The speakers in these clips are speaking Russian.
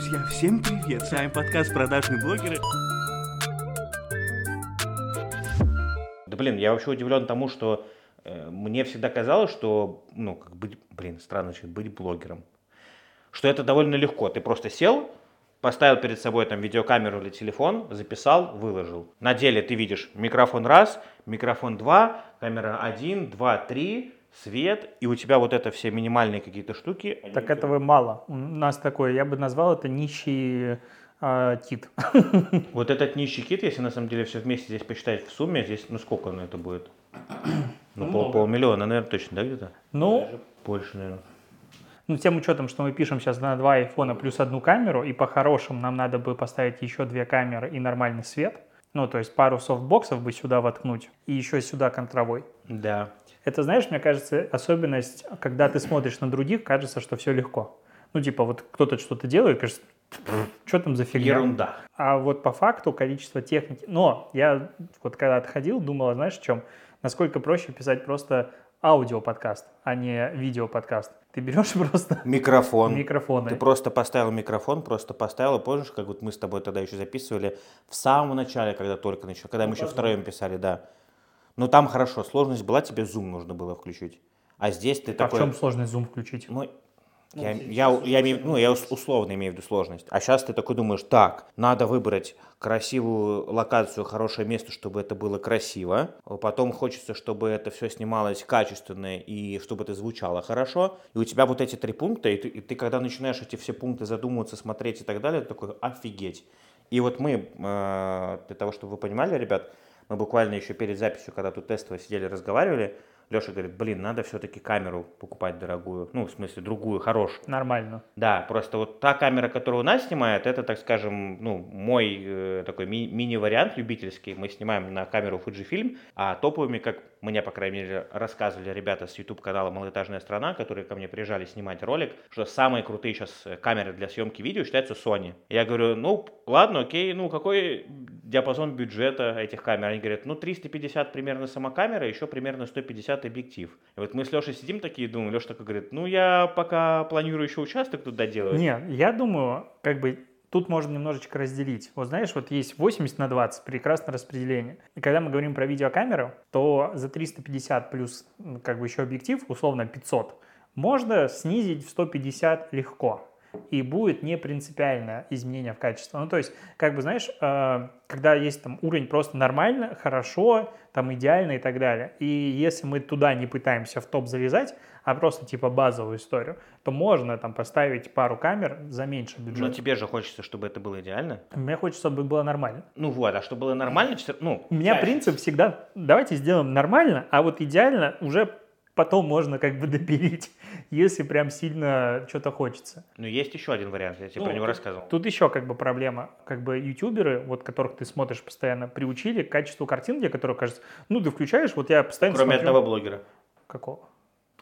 Друзья, всем привет! С вами подкаст «Продажные блогеры». Да блин, я вообще удивлен тому, что э, мне всегда казалось, что, ну, как быть, блин, странно звучит, быть блогером. Что это довольно легко. Ты просто сел, поставил перед собой там видеокамеру или телефон, записал, выложил. На деле ты видишь микрофон раз, микрофон два, камера один, два, три, свет, и у тебя вот это все минимальные какие-то штуки. они Так тебя- этого мало. У нас такое, я бы назвал это нищий а, кит. Вот этот нищий кит, если на самом деле все вместе здесь посчитать в сумме, здесь, ну сколько на это будет? Ну, пол, полмиллиона, наверное, точно, да, где-то? Ну, Больше, наверное. ну, тем учетом, что мы пишем сейчас на два айфона плюс одну камеру, и по-хорошему нам надо бы поставить еще две камеры и нормальный свет, ну, то есть пару софтбоксов бы сюда воткнуть, и еще сюда контровой. Да. Это, знаешь, мне кажется, особенность, когда ты смотришь на других, кажется, что все легко. Ну, типа, вот кто-то что-то делает, кажется, что там за фигня? Ерунда. А вот по факту количество техники... Но я вот когда отходил, думал, знаешь, в чем? Насколько проще писать просто аудиоподкаст, а не видеоподкаст. Ты берешь просто Микрофон. микрофоны. Ты просто поставил микрофон, просто поставил, помнишь, как вот мы с тобой тогда еще записывали в самом начале, когда только начал, когда мы еще втроем писали, да. Ну там хорошо, сложность была, тебе зум нужно было включить. А здесь ты А в такой... чем сложность зум включить? Ну, я, я, я имею, ну, я ус- условно имею в виду сложность. А сейчас ты такой думаешь, так, надо выбрать красивую локацию, хорошее место, чтобы это было красиво. Потом хочется, чтобы это все снималось качественно и чтобы это звучало хорошо. И у тебя вот эти три пункта, и ты, и ты когда начинаешь эти все пункты задумываться, смотреть и так далее, ты такой, офигеть. И вот мы, э, для того, чтобы вы понимали, ребят, мы буквально еще перед записью, когда тут тестово сидели, разговаривали, Леша говорит, блин, надо все-таки камеру покупать дорогую. Ну, в смысле, другую, хорошую. Нормально. Да, просто вот та камера, которая у нас снимает, это, так скажем, ну, мой э, такой ми- мини-вариант любительский. Мы снимаем на камеру Fujifilm, а топовыми, как мне, по крайней мере, рассказывали ребята с YouTube-канала «Малоэтажная страна», которые ко мне приезжали снимать ролик, что самые крутые сейчас камеры для съемки видео считаются Sony. Я говорю, ну, ладно, окей, ну, какой диапазон бюджета этих камер? Они говорят, ну, 350 примерно сама камера, еще примерно 150 объектив. И вот мы с Лешей сидим такие, думаем, Леша такой говорит, ну, я пока планирую еще участок тут доделать. Не, я думаю, как бы тут можно немножечко разделить. Вот знаешь, вот есть 80 на 20, прекрасное распределение. И когда мы говорим про видеокамеру, то за 350 плюс как бы еще объектив, условно 500, можно снизить в 150 легко. И будет не принципиальное изменение в качестве. Ну, то есть, как бы, знаешь, э, когда есть там уровень просто нормально, хорошо, там идеально и так далее. И если мы туда не пытаемся в топ залезать, а просто типа базовую историю, то можно там поставить пару камер за меньше Но бюджета. тебе же хочется, чтобы это было идеально. Мне хочется, чтобы было нормально. Ну вот, а чтобы было нормально, ну... У меня чаще. принцип всегда, давайте сделаем нормально, а вот идеально уже потом можно как бы допилить, если прям сильно что-то хочется. Ну, есть еще один вариант, я тебе Ну, про него тут- рассказывал. Тут еще как бы проблема, как бы ютуберы, вот которых ты смотришь постоянно, приучили к качеству картинки, которая кажется, ну ты включаешь, вот я постоянно Кроме смотрю. одного блогера. Какого?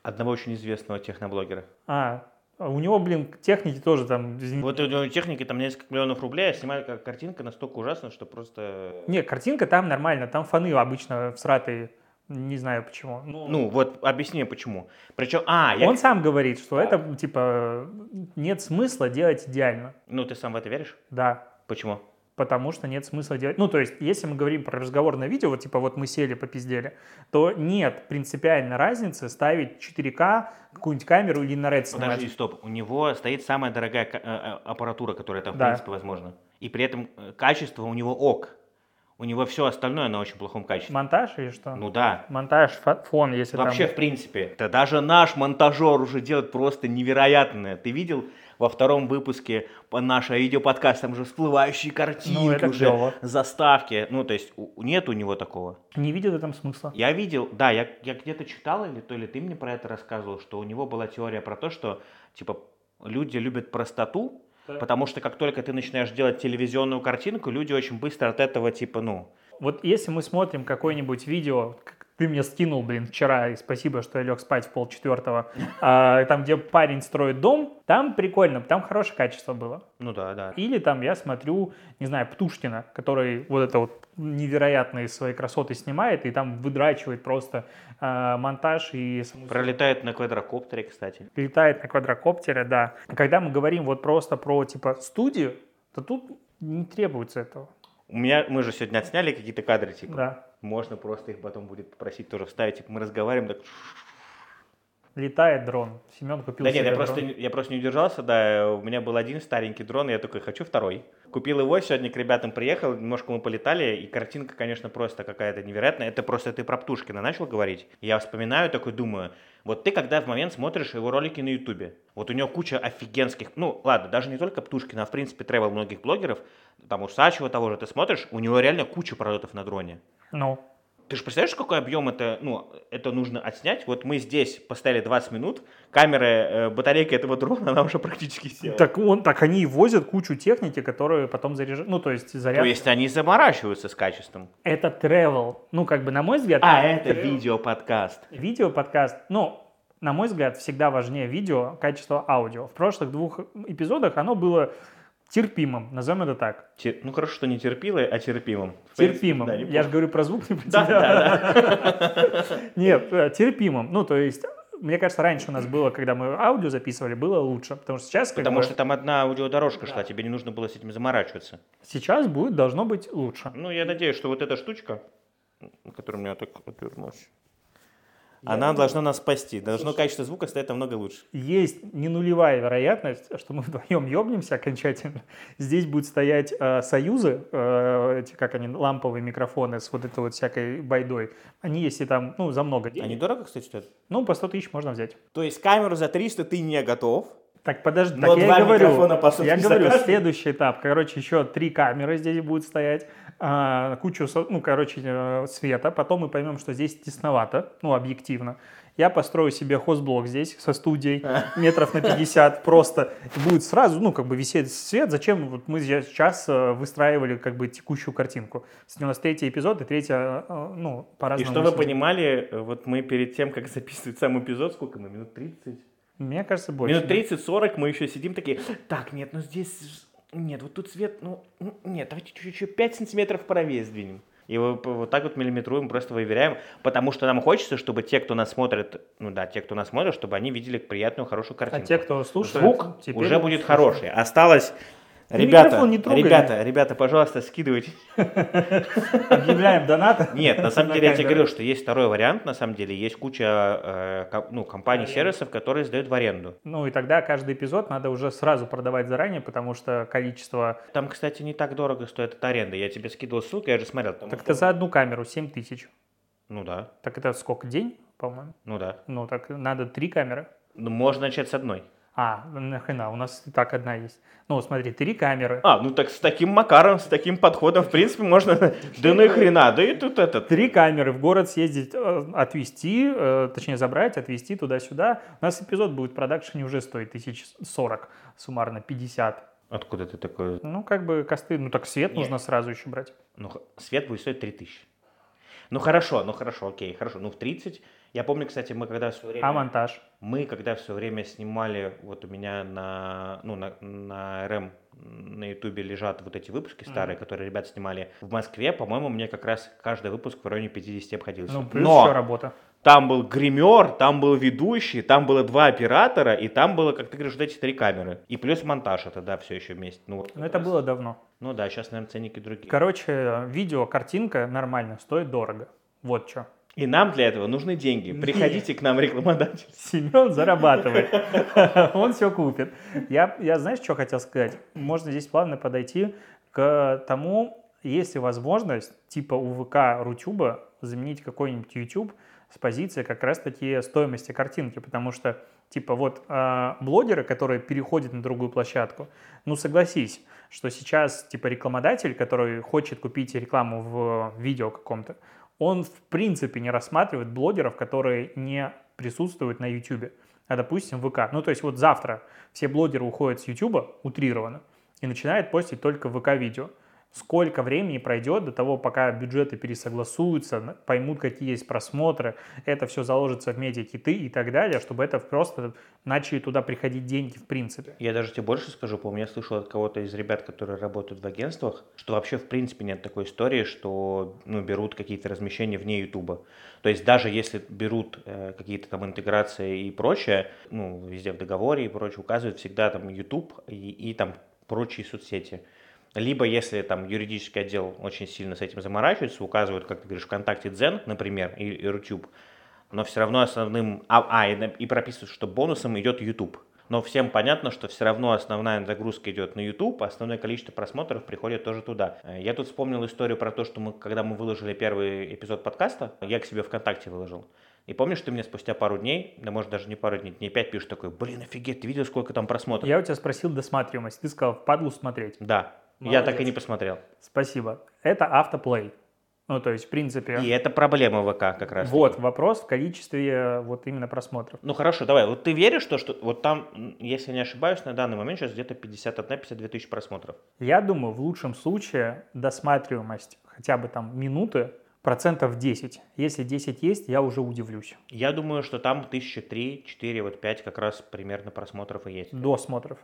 Одного очень известного техноблогера. А, у него, блин, техники тоже там... Вот у него техники там несколько миллионов рублей, а снимает как картинка настолько ужасная, что просто... Не, картинка там нормально, там фоны обычно всратые, не знаю почему. Ну, Ну, вот объясни почему. Причем, а, я... он сам говорит, что это, типа, нет смысла делать идеально. Ну, ты сам в это веришь? Да, Почему? Потому что нет смысла делать... Ну, то есть, если мы говорим про разговорное видео, вот типа вот мы сели, попиздели, то нет принципиальной разницы ставить 4К, какую-нибудь камеру или на Red снимать. Подожди, стоп. У него стоит самая дорогая э, э, аппаратура, которая там, в Да. принципе, возможна. И при этом э, качество у него ок. У него все остальное на очень плохом качестве. Монтаж или что? Ну да. Монтаж, фо- фон, если Вообще, там... в принципе, да даже наш монтажер уже делает просто невероятное. Ты видел во втором выпуске нашего видеоподкаста, там же всплывающие картинки Ну, уже, клево. заставки. Ну, то есть, у- нет у него такого. Не видел в этом смысла. Я видел, да, я, я где-то читал, или то ли ты мне про это рассказывал, что у него была теория про то, что, типа, люди любят простоту, потому что как только ты начинаешь делать телевизионную картинку, люди очень быстро от этого, типа, ну, Вот если мы смотрим какое-нибудь видео, Ты мне скинул, блин, вчера, и спасибо, что я лег спать в полчетвертого. А, там, где парень строит дом, там прикольно, там хорошее качество было. Ну да, да. Или там я смотрю, не знаю, Птушкина, который вот это вот невероятные свои красоты снимает и там выдрачивает просто э, монтаж и... Пролетает на квадрокоптере, кстати. летает на квадрокоптере, да. Когда мы говорим вот просто про типа студию, то тут не требуется этого. У меня, мы же сегодня отсняли какие-то кадры, типа. Да. Можно просто их потом будет попросить тоже вставить. Типа мы разговариваем, так... Летает дрон. Семен купил Да нет, я просто, дрон. не- я просто не удержался, да, у меня был один старенький дрон, и я такой, хочу второй. Купил его, сегодня к ребятам приехал, немножко мы полетали, и картинка, конечно, просто какая-то невероятная. Это просто ты про Птушкина начал говорить. Я вспоминаю, такой думаю, вот ты когда в момент смотришь его ролики на Ютубе, вот у него куча офигенских, ну ладно, даже не только Птушкина, а в принципе тревел многих блогеров, там у Сачева того же ты смотришь, у него реально куча пролетов на дроне. Ну, Ты же представляешь, какой объем это, ну, это нужно отснять? Вот мы здесь поставили 20 минут, камера, э, батарейка этого дрона, она уже практически села. так он, так они и возят кучу техники, которую потом заряжают. Ну, то есть заряд. То есть они заморачиваются с качеством. Это travel. Ну, как бы, на мой взгляд... А, это travel- видео-подкаст. Видео-подкаст, ну, на мой взгляд, всегда важнее видео, качество аудио. В прошлых двух эпизодах оно было терпимым, назовем это так. Те- Ну, хорошо, что не терпило, а терпимым. Терпимым. Да, Я же говорю про звук, не про Да, да, да. Нет, э, терпимым. Ну, то есть, мне кажется, раньше у нас было, когда мы аудио записывали, было лучше. Потому что сейчас, Потому бы, что там одна аудиодорожка шла, тебе не нужно было с этим заморачиваться. сейчас будет, должно быть лучше. Ну, я надеюсь, что вот эта штучка, которая у меня так отвернулась, она должна нас спасти. Должно качество звука стать намного лучше. Есть не нулевая вероятность, что мы вдвоем ёбнемся окончательно. Здесь будут стоять э, союзы, э, эти, как они, ламповые микрофоны с вот этой вот всякой байдой. Они, если там, ну, за много денег. Они дорого, кстати, стоят? Ну, по 100 тысяч можно взять. То есть камеру за 300 ты не готов? Так, подожди, Но так я два и говорю. микрофона по сути я говорю, следующий этап. Короче, еще три камеры здесь будут стоять, кучу, со- ну, короче, э, света. Потом мы поймем, что здесь тесновато, ну, объективно. Я построю себе хозблок здесь со студией метров на 50 просто. И будет сразу, ну, как бы висеть свет. Зачем вот мы сейчас э, выстраивали как бы текущую картинку? У нас третий эпизод и третья, э, ну, И по-разному. что вы понимали, вот мы перед тем, как записывать сам эпизод, сколько мы, минут 30? Мне кажется, больше. Минут 30-40 мы еще сидим такие, так, нет, ну здесь, нет, вот тут свет, ну, нет, давайте чуть-чуть еще 5 сантиметров правее сдвинем. И вот, так вот миллиметруем, просто выверяем, потому что нам хочется, чтобы те, кто нас смотрит, ну да, те, кто нас смотрит, чтобы они видели приятную, хорошую А картинку. те, кто слушает, Звук уже будет слушают. хороший. Осталось... Ребята, не ребята, ребята, пожалуйста, скидывайте. Объявляем донат. Нет, на самом деле я тебе говорю, что есть второй вариант, на самом деле, есть куча э, ну, компаний, сервисов, которые сдают в аренду. Ну и тогда каждый эпизод надо уже сразу продавать заранее, потому что количество... Там, кстати, не так дорого стоит эта аренда. Я тебе скидывал ссылку, я же смотрел. Так это за одну камеру 7 тысяч. Ну да, Так это сколько? День, по-моему? ну да. Ну так надо три камеры. Ну, можно начать с одной. А, нахрена, у нас и так одна есть. Ну, смотри, три камеры. А, ну так с таким макаром, с таким подходом, в принципе, можно... Да ну и хрена, да и тут этот... Три камеры в город съездить, э, отвезти, э, точнее забрать, отвезти туда-сюда. У нас эпизод будет в продакшене уже стоит тысяч сорок, суммарно 50. Откуда ты такой? Ну, как бы косты, ну так свет Нет. нужно сразу еще брать. Ну, свет будет стоить 3000. Ну хорошо, ну хорошо, окей, хорошо. Ну в 30. Я помню, кстати, мы когда все время... А монтаж? Мы, когда все время снимали, вот у меня на, ну, на, на РМ на Ютубе лежат вот эти выпуски старые, которые ребята снимали в Москве, по-моему, мне как раз каждый выпуск в районе 50 обходился. Ну, плюс Но еще работа. там был гример, там был ведущий, там было два оператора, и там было, как ты говоришь, вот эти три камеры. И плюс монтаж это, да, все еще вместе. Ну, вот Но это раз. было давно. Ну да, сейчас, наверное, ценники другие. Короче, видео, картинка нормально, стоит дорого. Вот что. И нам для этого нужны деньги. Приходите к нам, рекламодатель. Семен зарабатывает. Он все купит. Я, я знаешь, что хотел сказать? Можно здесь плавно подойти к тому, есть ли возможность, типа у ВК Рутюба, заменить какой-нибудь YouTube с позиции как раз-таки стоимости картинки, потому что, типа, вот э, блогеры, которые переходят на другую площадку, ну, согласись, что сейчас, типа, рекламодатель, который хочет купить рекламу в видео каком-то, он, в принципе, не рассматривает блогеров, которые не присутствуют на YouTube, а, допустим, ВК. Ну, то есть вот завтра все блогеры уходят с YouTube, утрированно, и начинают постить только ВК-видео. Сколько времени пройдет до того, пока бюджеты пересогласуются, поймут, какие есть просмотры, это все заложится в медиакиты и так далее, чтобы это просто начали туда приходить деньги в принципе. Я даже тебе больше скажу, по-моему, я слышал от кого-то из ребят, которые работают в агентствах, что вообще в принципе нет такой истории, что ну, берут какие-то размещения вне Ютуба. То есть даже если берут э, какие-то там интеграции и прочее, ну, везде в договоре и прочее указывают всегда там YouTube и, и там прочие соцсети. Либо если там юридический отдел очень сильно с этим заморачивается, указывают, как ты говоришь, ВКонтакте Дзен, например, и, и YouTube, но все равно основным, а, а и, и прописывают, что бонусом идет YouTube. Но всем понятно, что все равно основная загрузка идет на YouTube, а основное количество просмотров приходит тоже туда. Я тут вспомнил историю про то, что мы, когда мы выложили первый эпизод подкаста, я к себе ВКонтакте выложил. И помнишь, ты мне спустя пару дней, да может даже не пару дней, дней пять пишешь такой, блин, офигеть, ты видел, сколько там просмотров? Я у тебя спросил досматриваемость, ты сказал, впадлу смотреть. Да, Молодец. Я так и не посмотрел. Спасибо. Это автоплей. Ну, то есть, в принципе... И это проблема ВК как раз. Вот, таки. вопрос в количестве э, вот именно просмотров. Ну, хорошо, давай. Вот ты веришь, что, что вот там, если не ошибаюсь, на данный момент сейчас где-то 51-52 тысячи просмотров? Я думаю, в лучшем случае досматриваемость хотя бы там минуты процентов 10. Если 10 есть, я уже удивлюсь. Я думаю, что там тысячи три, четыре, вот пять как раз примерно просмотров и есть. Досмотров.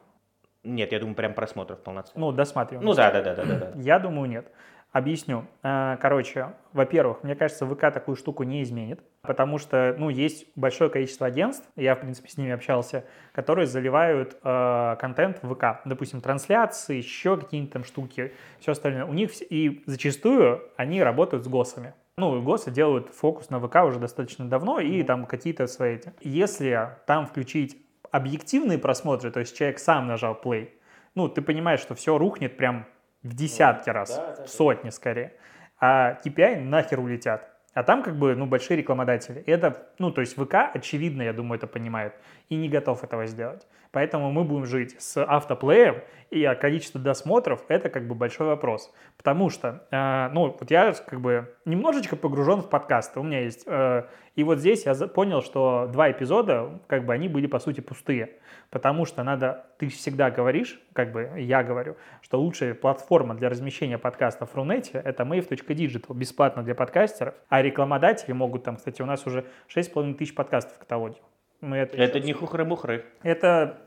Нет, я думаю, прям просмотров полноценных. Ну, досматриваем. Ну да, да, да, да, да. Я думаю, нет. Объясню. Э, короче, во-первых, мне кажется, ВК такую штуку не изменит, потому что, ну, есть большое количество агентств, я, в принципе, с ними общался, которые заливают э, контент в ВК. Допустим, трансляции, еще какие-нибудь там штуки, все остальное. У них и зачастую они работают с ГОСами. Ну, ГОСы делают фокус на ВК уже достаточно давно, и там какие-то свои эти. Если там включить объективные просмотры, то есть человек сам нажал play, ну, ты понимаешь, что все рухнет прям в десятки раз, да, да, в сотни скорее. А KPI нахер улетят. А там как бы, ну, большие рекламодатели. Это, ну, то есть ВК, очевидно, я думаю, это понимает и не готов этого сделать. Поэтому мы будем жить с автоплеем, и количество досмотров – это как бы большой вопрос. Потому что, э, ну, вот я как бы немножечко погружен в подкасты. У меня есть... Э, и вот здесь я понял, что два эпизода, как бы они были, по сути, пустые. Потому что надо... Ты всегда говоришь, как бы я говорю, что лучшая платформа для размещения подкастов в Рунете – это mave.digital, бесплатно для подкастеров. А рекламодатели могут там, кстати, у нас уже 6,5 тысяч подкастов в каталоге. Мы это это не хухры-мухры. Это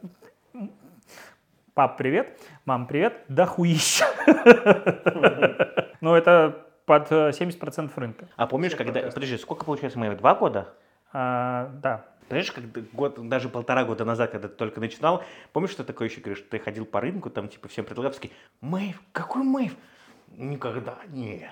пап, привет, мам, привет, да хуища. Ну, это под 70% рынка. А помнишь, когда... Подожди, сколько получается мы? Два года? А, да. Понимаешь, как год, даже полтора года назад, когда ты только начинал, помнишь, что такое еще говоришь, ты ходил по рынку, там типа всем предлагал, такие, Мэйв, какой Мэйв? Никогда не.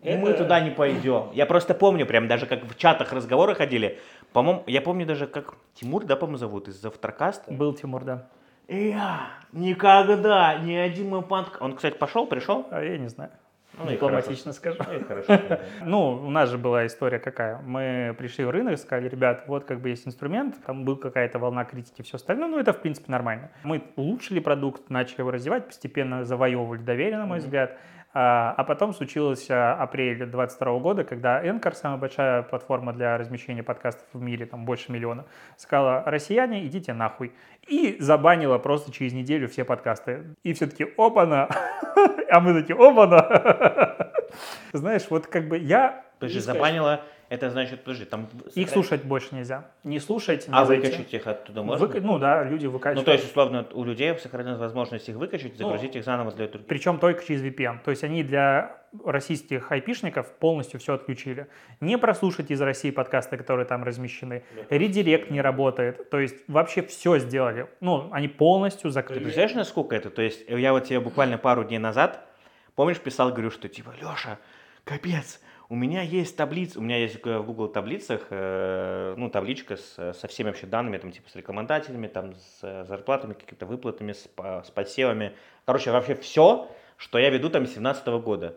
Это... Мы туда не пойдем. Я просто помню, прям даже как в чатах разговоры ходили. По-моему, я помню даже, как Тимур, да, по-моему, зовут, из Завтракаста. Был Тимур, да. Я никогда ни один мой панк... Он, кстати, пошел, пришел? А я не знаю. Ну, Дипломатично скажу. Ну, ну, у нас же была история какая. Мы пришли в рынок, сказали, ребят, вот как бы есть инструмент, там был какая-то волна критики, все остальное, ну, это, в принципе, нормально. Мы улучшили продукт, начали его развивать, постепенно завоевывали доверие, на мой взгляд. А, а потом случилось а, апрель 2022 года, когда Anchor, самая большая платформа для размещения подкастов в мире, там больше миллиона, сказала, россияне, идите нахуй. И забанила просто через неделю все подкасты. И все таки опа-на, а мы такие, опа-на. Знаешь, вот как бы я... Подожди, забанила это значит, подожди, там... Их слушать больше нельзя. Не слушать, не А зайти. выкачать их оттуда можно? Вы... Ну да, люди выкачивают. Ну то есть, условно, у людей сохранилась возможность их выкачать, ну, загрузить ну, их заново для других. Причем только через VPN. То есть они для российских айпишников полностью все отключили. Не прослушать из России подкасты, которые там размещены. Редирект не работает. То есть вообще все сделали. Ну, они полностью закрыли. Ты представляешь, насколько это? То есть я вот тебе буквально пару дней назад, помнишь, писал, говорю, что типа, Леша, капец, у меня есть таблица, у меня есть в Google таблицах, э, ну, табличка с, со всеми вообще данными, там, типа, с рекомендателями, там, с зарплатами, какими-то выплатами, с, с подсевами. Короче, вообще все, что я веду там с 2017 года.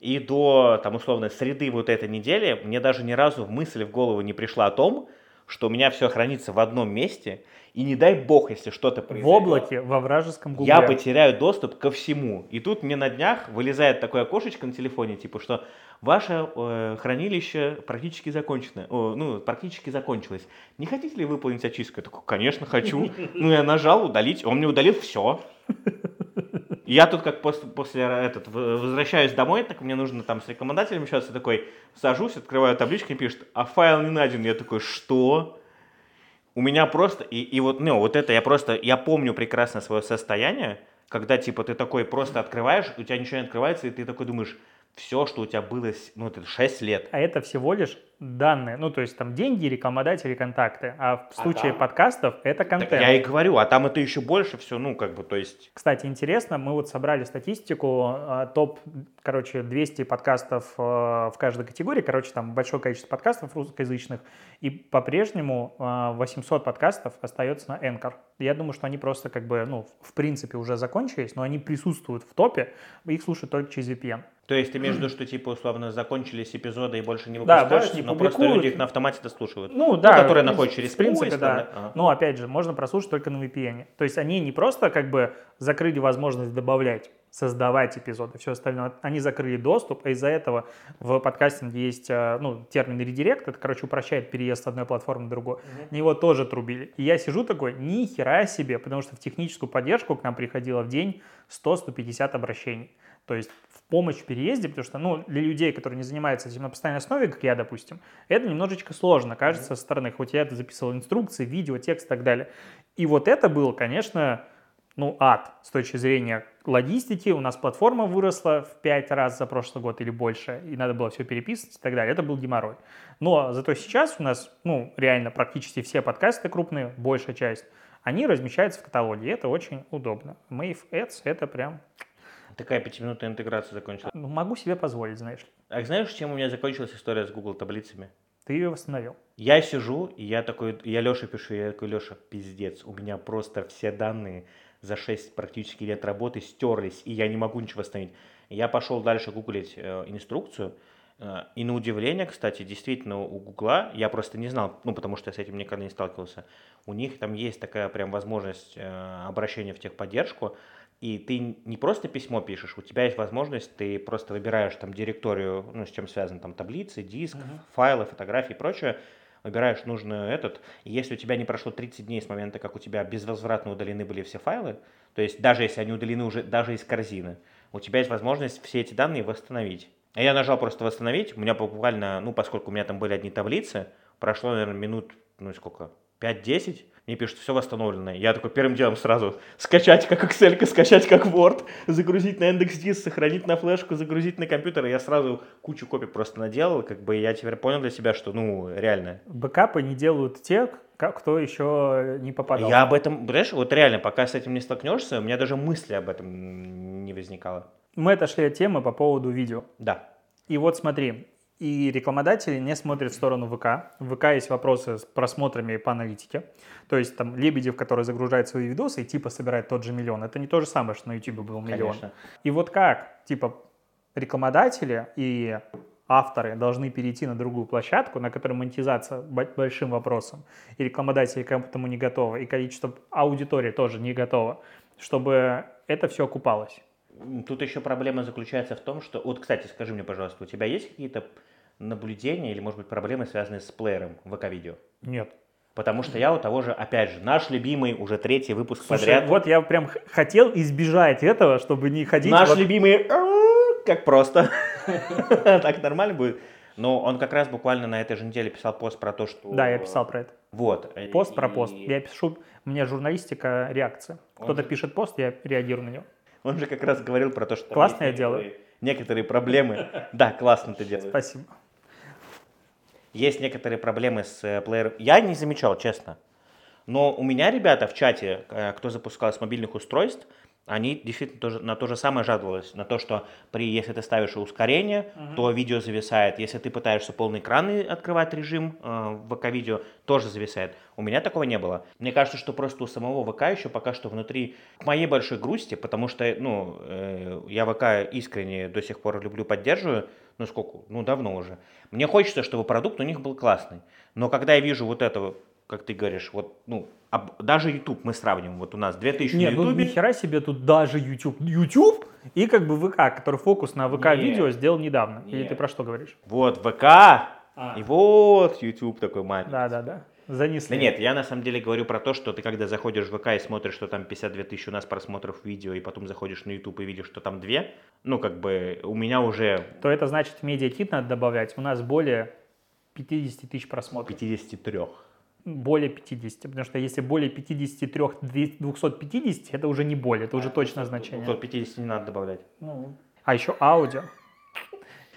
И до, там, условно, среды вот этой недели мне даже ни разу мысль в голову не пришла о том, что у меня все хранится в одном месте, и не дай бог, если что-то произойдет. В облаке, во вражеском гугле. Я потеряю доступ ко всему. И тут мне на днях вылезает такое окошечко на телефоне, типа, что ваше э, хранилище практически закончено, о, ну, практически закончилось. Не хотите ли выполнить очистку? Я такой, конечно, хочу. Ну, я нажал удалить, он мне удалил все. Я тут как после, после этот, возвращаюсь домой, так мне нужно там с рекомендателем общаться, такой сажусь, открываю табличку и пишет, а файл не найден. Я такой, что? У меня просто, и, и вот, ну, вот это я просто, я помню прекрасно свое состояние, когда, типа, ты такой просто открываешь, у тебя ничего не открывается, и ты такой думаешь, все, что у тебя было, ну, это 6 лет. А это всего лишь данные, ну, то есть там деньги, рекламодатели, контакты. А в А случае там? подкастов это Так контент. я и говорю, а там это еще больше все, ну, как бы, то есть... Кстати, интересно, мы вот собрали статистику, а, топ, короче, 200 подкастов э, в каждой категории, короче, там большое количество подкастов русскоязычных, и по-прежнему э, 800 подкастов остается на Anchor. Я думаю, что они просто как бы, ну, в принципе уже закончились, но они присутствуют в топе, их слушают только через VPN. То есть ты имеешь в виду, что, типа, условно, закончились эпизоды и больше не Да, выпускаются, больше не но просто люди их на автомате дослушивают? Ну, да. которые в находят через принципе, поиск, да. да? Ага. Но, опять же, можно прослушать только на VPN. То есть они не просто как бы закрыли возможность добавлять, создавать эпизоды, все остальное. Они закрыли доступ, а из-за этого в подкастинге есть э, ну, термин редирект, это, короче, упрощает переезд с одной платформы на другую. На Его тоже трубили. И я сижу такой, ни хера себе, потому что в техническую поддержку к нам приходило в день 100-150 обращений. То есть помощь в переезде, потому что, ну, для людей, которые не занимаются этим на постоянной основе, как я, допустим, это немножечко сложно, кажется, со стороны. Хоть я это записывал инструкции, видео, текст и так далее. И вот это было, конечно, ну, ад с точки зрения логистики. У нас платформа выросла в 5 раз за прошлый год или больше, и надо было все переписывать и так далее. Это был геморрой. Но зато сейчас у нас, ну, реально практически все подкасты крупные, большая часть, они размещаются в каталоге, и это очень удобно. Mave Ads — это прям, Такая пятиминутная интеграция закончилась. ну, могу себе позволить, знаешь ли. А знаешь, чем у меня закончилась история с Google таблицами? Ты ее восстановил. Я сижу, и я такой, я Леше пишу, я такой, Леша, пиздец, у меня просто все данные за 6 практически лет работы стерлись, и я не могу ничего восстановить. Я пошел дальше гуглить э, инструкцию, э, и на удивление, кстати, действительно у Гугла, я просто не знал, ну потому что я с этим никогда не сталкивался, у них там есть такая прям возможность э, обращения в техподдержку, и ты не просто письмо пишешь, у тебя есть возможность, ты просто выбираешь там директорию, ну, с чем связан там таблицы, диск, файлы, фотографии и прочее, выбираешь нужный этот, и если у тебя не прошло 30 дней с момента, как у тебя безвозвратно удалены были все файлы, то есть даже если они удалены уже даже из корзины, у тебя есть возможность все эти данные восстановить. А я нажал просто восстановить, у меня буквально, ну, поскольку у меня там были одни таблицы, прошло, наверное, минут, ну, сколько, 5-10, мне пишут, все восстановлено. Я такой первым делом сразу скачать как Excel, скачать как Word, загрузить на индекс диск, сохранить на флешку, загрузить на компьютер. И я сразу кучу копий просто наделал, как бы я теперь понял для себя, что, ну, реально. Бэкапы не делают те, ка- кто еще не попадал. Я об этом, знаешь, вот реально, пока с этим не столкнешься, у меня даже мысли об этом не возникало. Мы отошли от темы по поводу видео. Да. И вот смотри, и рекламодатели не смотрят в сторону ВК. В ВК есть вопросы с просмотрами по аналитике. То есть там Лебедев, который загружает свои видосы и типа собирает тот же миллион. Это не то же самое, что на YouTube был миллион. Конечно. И вот как, типа, рекламодатели и авторы должны перейти на другую площадку, на которой монетизация бо- большим вопросом, и рекламодатели к этому не готовы, и количество аудитории тоже не готово, чтобы это все окупалось. Тут еще проблема заключается в том, что... Вот, кстати, скажи мне, пожалуйста, у тебя есть какие-то наблюдения или, может быть, проблемы, связанные с плеером ВК-видео? Нет. Потому что я у того же, опять же, наш любимый, уже третий выпуск Слушай, подряд. вот я прям хотел избежать этого, чтобы не ходить... Наш вот- любимый, «Ау», как просто. Так нормально будет. Но он как раз буквально на этой же неделе писал пост про то, что... Да, я писал про это. Вот. Пост про пост. Я пишу, меня журналистика реакция. Кто-то же- пишет пост, я реагирую на него. Он же как раз говорил про то, что... Классно я делаю. некоторые- Некоторые проблемы. Да, классно ты делаешь. Спасибо. Есть некоторые проблемы с э, плеером. Я не замечал, честно. Но у меня ребята в чате, э, кто запускал с мобильных устройств, они действительно тоже, на то же самое жаловались. На то, что при, если ты ставишь ускорение, то видео зависает. Если ты пытаешься полный экран открывать режим э, ВК-видео, тоже зависает. У меня такого не было. Мне кажется, что просто у самого ВК еще пока что внутри, к моей большой грусти, потому что, ну, э, я ВК искренне до сих пор люблю, поддерживаю, ну сколько, ну давно уже. Мне хочется, чтобы продукт у них был классный. Но когда я вижу вот это, как ты говоришь, вот, ну, об- даже YouTube мы сравним, вот у нас 2000 Нет, на ну YouTube, ни хера себе тут даже YouTube. YouTube и как бы ВК, который фокус на ВК-видео сделал недавно. Или Нет. ты про что говоришь? вот ВК, А. и вот YouTube такой маленький. Да, да, да. занесли. Да нет, я на самом деле говорю про то, что ты когда заходишь в ВК и смотришь, что там 52 тысячи у нас просмотров видео, и потом заходишь на YouTube и видишь, что там две, ну, как бы у меня уже То это значит, в медиакит надо добавлять. У нас более 50 тысяч просмотров. 53. Более 50. Потому что если более 53 250, это уже не более, это уже точно значение. 250 не надо добавлять. Ну, А еще аудио.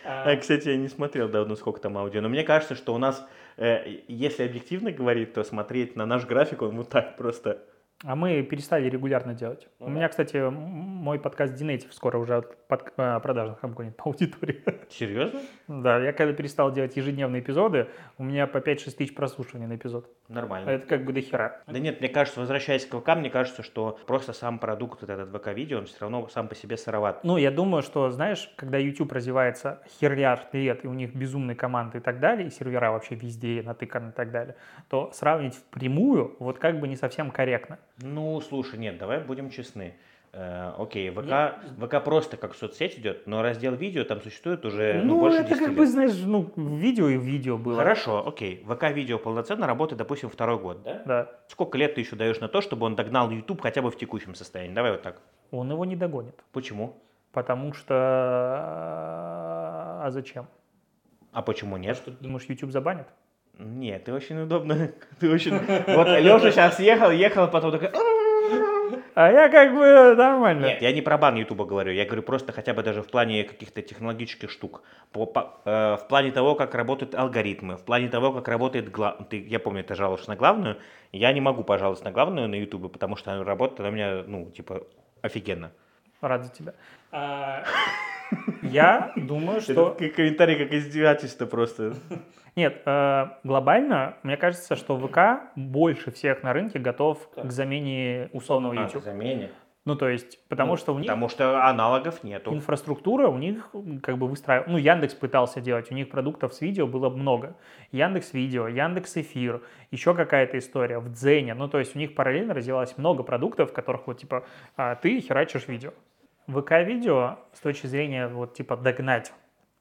А, кстати, я не смотрел давно, сколько там аудио, но мне кажется, что у нас, э, если объективно говорить, то смотреть на наш график, он вот так просто... А мы перестали регулярно делать. Ну У да. меня, кстати, мой подкаст Динейтив скоро уже под- э, продажных обгонит по аудитории. Серьезно? Да, я когда перестал делать ежедневные эпизоды, у меня по 5-6 тысяч прослушиваний на эпизод. Нормально. Это как бы до хера. Да нет, мне кажется, возвращаясь к ВК, мне кажется, что просто сам продукт, вот этот ВК-видео, он все равно сам по себе сыроват. Ну, я думаю, что, знаешь, когда YouTube развивается херляр лет, и у них безумные команды и так далее, и сервера вообще везде натыканы и так далее, то сравнить впрямую вот как бы не совсем корректно. Ну, слушай, нет, давай будем честны. Э, окей, ВК, ВК просто как соцсеть идет, но раздел видео там существует уже ну, ну, больше это 10 как лет. бы, знаешь, ну, видео и видео было. Хорошо, окей. ВК-видео полноценно работает, допустим, второй год, да? Да. Сколько лет ты еще даешь на то, чтобы он догнал YouTube хотя бы в текущем состоянии? Давай вот так. Он его не догонит. Почему? Потому что... А зачем? А почему нет? Что, ты думаешь, YouTube забанит? Нет, ты очень удобно. Ты очень... Вот Леша сейчас ехал, ехал, потом такой... А я как бы нормально. Нет, я не про бан Ютуба говорю, я говорю просто хотя бы даже в плане каких-то технологических штук. По- по- э, в плане того, как работают алгоритмы, в плане того, как работает... гла- Ты, я помню, ты жалуешься на главную. Я не могу пожаловаться на главную на Ютубе, потому что она работает, она у меня, ну, типа, офигенно. Рад за тебя. А, Я думаю, что... Это как комментарий, как издевательство просто. Нет, э, глобально, мне кажется, что ВК больше всех на рынке готов к замене условного А, YouTube. замене. Ну, то есть, потому Ну, что у них Потому что аналогов нету. инфраструктура, у них как бы выстраивать. Ну, Яндекс пытался делать, у них продуктов с видео было много. Яндекс Видео, Яндекс Эфир, еще какая-то история в Дзене. Ну, то есть, у них параллельно развивалось много продуктов, в которых вот типа а, ты херачишь видео. ВК-видео с точки зрения вот типа догнать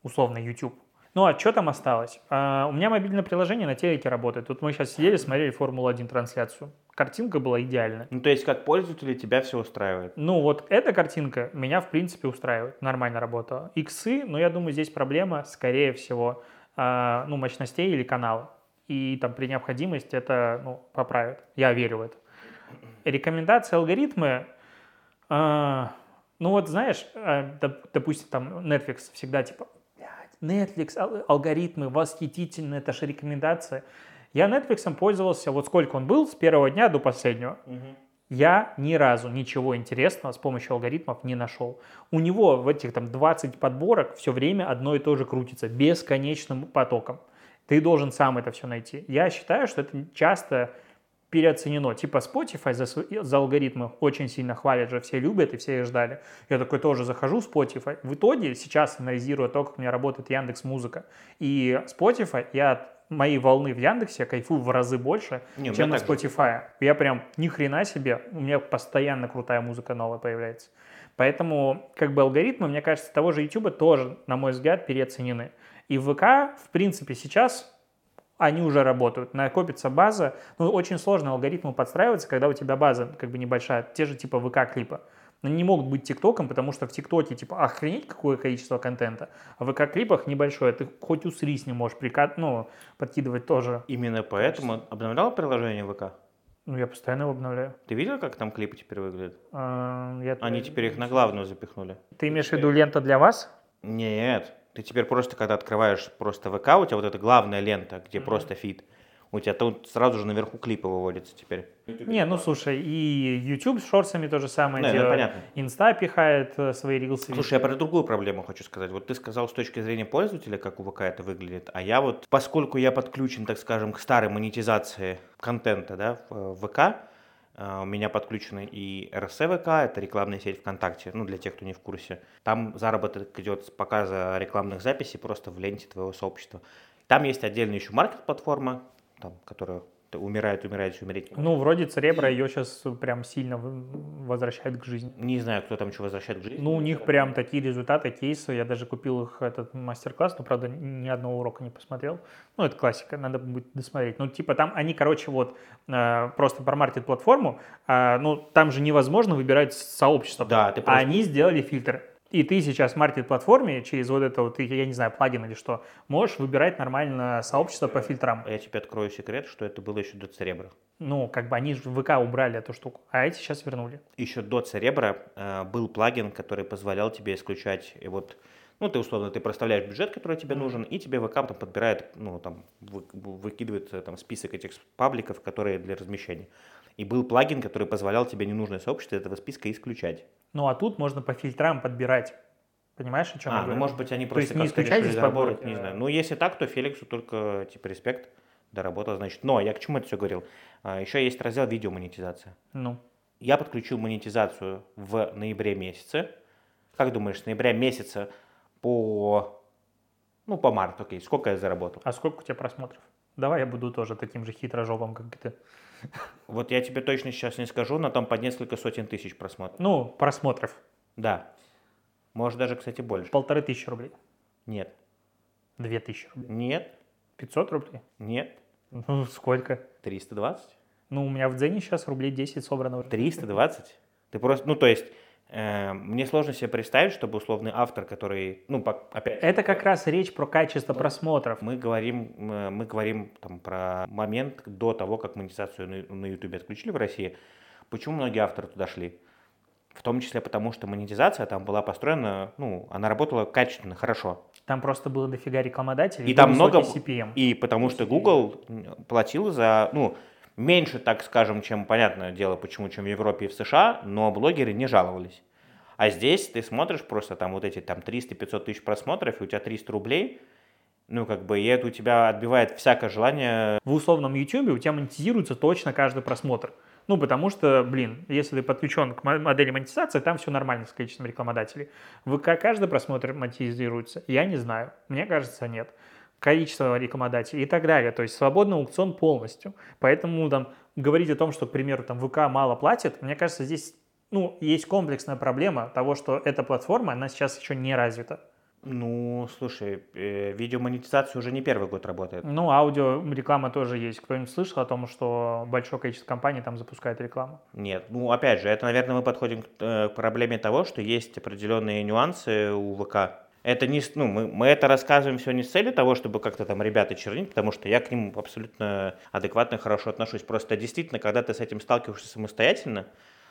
условно YouTube. Ну а что там осталось? А, у меня мобильное приложение на телеке работает. Тут мы сейчас сидели, смотрели Формулу-1 трансляцию. Картинка была идеальная. Ну, то есть, как пользователя тебя все устраивает. Ну, вот эта картинка меня, в принципе, устраивает. Нормально работала. Иксы, но я думаю, здесь проблема, скорее всего, а, ну, мощностей или канала. И там при необходимости это, ну, поправят. Я верю в это. Рекомендации, алгоритмы, а, ну, вот знаешь, а, доп- допустим, там Netflix всегда типа, «Блядь, Netflix, ал- алгоритмы, восхитительно, это же рекомендация. Я Netflix пользовался, вот сколько он был, с первого дня до последнего. Я ни разу ничего интересного с помощью алгоритмов не нашел. У него в этих там 20 подборок все время одно и то же крутится, бесконечным потоком. Ты должен сам это все найти. Я считаю, что это часто переоценено. Типа Spotify за, за алгоритмы очень сильно хвалят же, все любят и все их ждали. Я такой тоже захожу в Spotify. В итоге сейчас, анализируя то, как у меня работает Яндекс Музыка и Spotify, я от моей волны в Яндексе кайфую в разы больше, Не, чем на так же. Spotify. Я прям ни хрена себе, у меня постоянно крутая музыка новая появляется. Поэтому как бы алгоритмы, мне кажется, того же YouTube тоже, на мой взгляд, переоценены. И в ВК, в принципе, сейчас они уже работают, накопится база. Ну, очень сложно алгоритму подстраиваться, когда у тебя база как бы небольшая, те же типа ВК-клипа. Они не могут быть ТикТоком, потому что в ТикТоке типа охренеть какое количество контента, а в ВК-клипах небольшое, ты хоть усри с ним можешь прикат, ну, подкидывать тоже. Именно поэтому обновлял приложение ВК? Ну, я постоянно его обновляю. Ты видел, как там клипы теперь выглядят? А, я- Они теперь их на главную запихнули. Ты имеешь в виду лента для вас? Нет, ты теперь просто, когда открываешь просто ВК, у тебя вот эта главная лента, где просто feed, у тебя тут сразу же наверху клипы выводятся теперь. Не, ну слушай, и YouTube с shorts ами то же самое Не, ну, делает. понятно. Инста пихает э, свои reels ы. Слушай, я про другую проблему хочу сказать. Вот ты сказал с точки зрения пользователя, как у ВК это выглядит, а я вот, поскольку я подключен, так скажем, к старой монетизации контента, да, в э, ВК, у меня подключены и РСВК, это рекламная сеть ВКонтакте, ну, для тех, кто не в курсе. Там заработок идет с показа рекламных записей просто в ленте твоего сообщества. Там есть отдельно еще маркет-платформа, там, которая умирает, умирает, умереть. Ну, вроде Церебра ее сейчас прям сильно возвращает к жизни. Не знаю, кто там что возвращает к жизни. Ну, у них прям такие результаты, кейсы. Я даже купил их этот мастер-класс, но, правда, ни одного урока не посмотрел. Ну, это классика, надо будет досмотреть. Ну, типа там они, короче, вот э, просто промартят платформу, а, ну, там же невозможно выбирать сообщество. Да, ты А просто- они сделали фильтр. И ты сейчас в маркет-платформе через вот это вот, я не знаю, плагин или что, можешь выбирать нормально сообщество по фильтрам. Я тебе открою секрет, что это было еще до Церебра. Ну, как бы они же в ВК убрали эту штуку, а эти сейчас вернули. Еще до Церебра э, был плагин, который позволял тебе исключать и вот ну, ты условно, ты проставляешь бюджет, который тебе нужен, и тебе ВК там подбирает, ну, там, вы- выкидывает э, там список этих пабликов, которые для размещения. И был плагин, который позволял тебе ненужное сообщество этого списка исключать. Ну, а тут можно по фильтрам подбирать. Понимаешь, о чем я А, ну, говорю? может быть, они То просто есть не решили заработать, не знаю. Ну, если так, то Феликсу только, типа, респект, доработал, значит. Но я к чему это все говорил? А, еще есть раздел видеомонетизация. Ну, Я подключил монетизацию в ноябре месяце. Как думаешь, с ноября месяца по, ну, по март, окей, сколько я заработал? а сколько у тебя просмотров? Давай я буду тоже таким же хитрожопом, как и ты. Вот я тебе точно сейчас не скажу, но там по несколько сотен тысяч просмотров. Ну, просмотров. Да. Может даже, кстати, больше. Полторы тысячи рублей. Нет. Две тысячи рублей. Нет. 500 рублей? Нет. Ну, сколько? 320. Ну, у меня в Дзене сейчас рублей 10 собрано. уже. 320? Ты просто, ну, то есть, мне сложно себе представить, чтобы условный автор, который, ну, опять, Это как раз речь про качество просмотров. мы говорим, э, мы говорим там про момент до того, как монетизацию на- YouTube отключили в России. Почему многие авторы туда шли? В том числе потому, что монетизация там была построена, ну, она работала качественно, хорошо. Там просто было дофига рекламодателей. И там много... CPM. И потому что Google платил за, ну, меньше, так скажем, чем, понятное дело, почему, чем в Европе и в США, но блогеры не жаловались. А здесь ты смотришь просто там вот эти там 300-500 тысяч просмотров, и у тебя 300 рублей, ну, как бы, и это у тебя отбивает всякое желание в условном YouTube у тебя монетизируется точно каждый просмотр. Ну, потому что, блин, если ты подключен к мо- модели монетизации, там все нормально с количеством рекламодателей. ВК каждый просмотр монетизируется? Я не знаю. Мне кажется, нет. Количество рекламодателей и так далее. То есть свободный аукцион полностью. Поэтому там говорить о том, что, к примеру, там ВК мало платит, мне кажется, здесь ну, есть комплексная проблема того, что эта платформа, она сейчас еще не развита. Ну, слушай, э, видеомонетизация уже не первый год работает. Ну, аудио реклама тоже есть. Кто-нибудь слышал о том, что большое количество компаний там запускает рекламу? Нет, ну опять же, это, наверное, мы подходим к, э, к проблеме того, что есть определенные нюансы у ВК. Это не, ну, мы, мы это рассказываем все не с целью того, чтобы как-то там ребята чернить, потому что я к ним абсолютно адекватно и хорошо отношусь. Просто действительно, когда ты с этим сталкиваешься самостоятельно,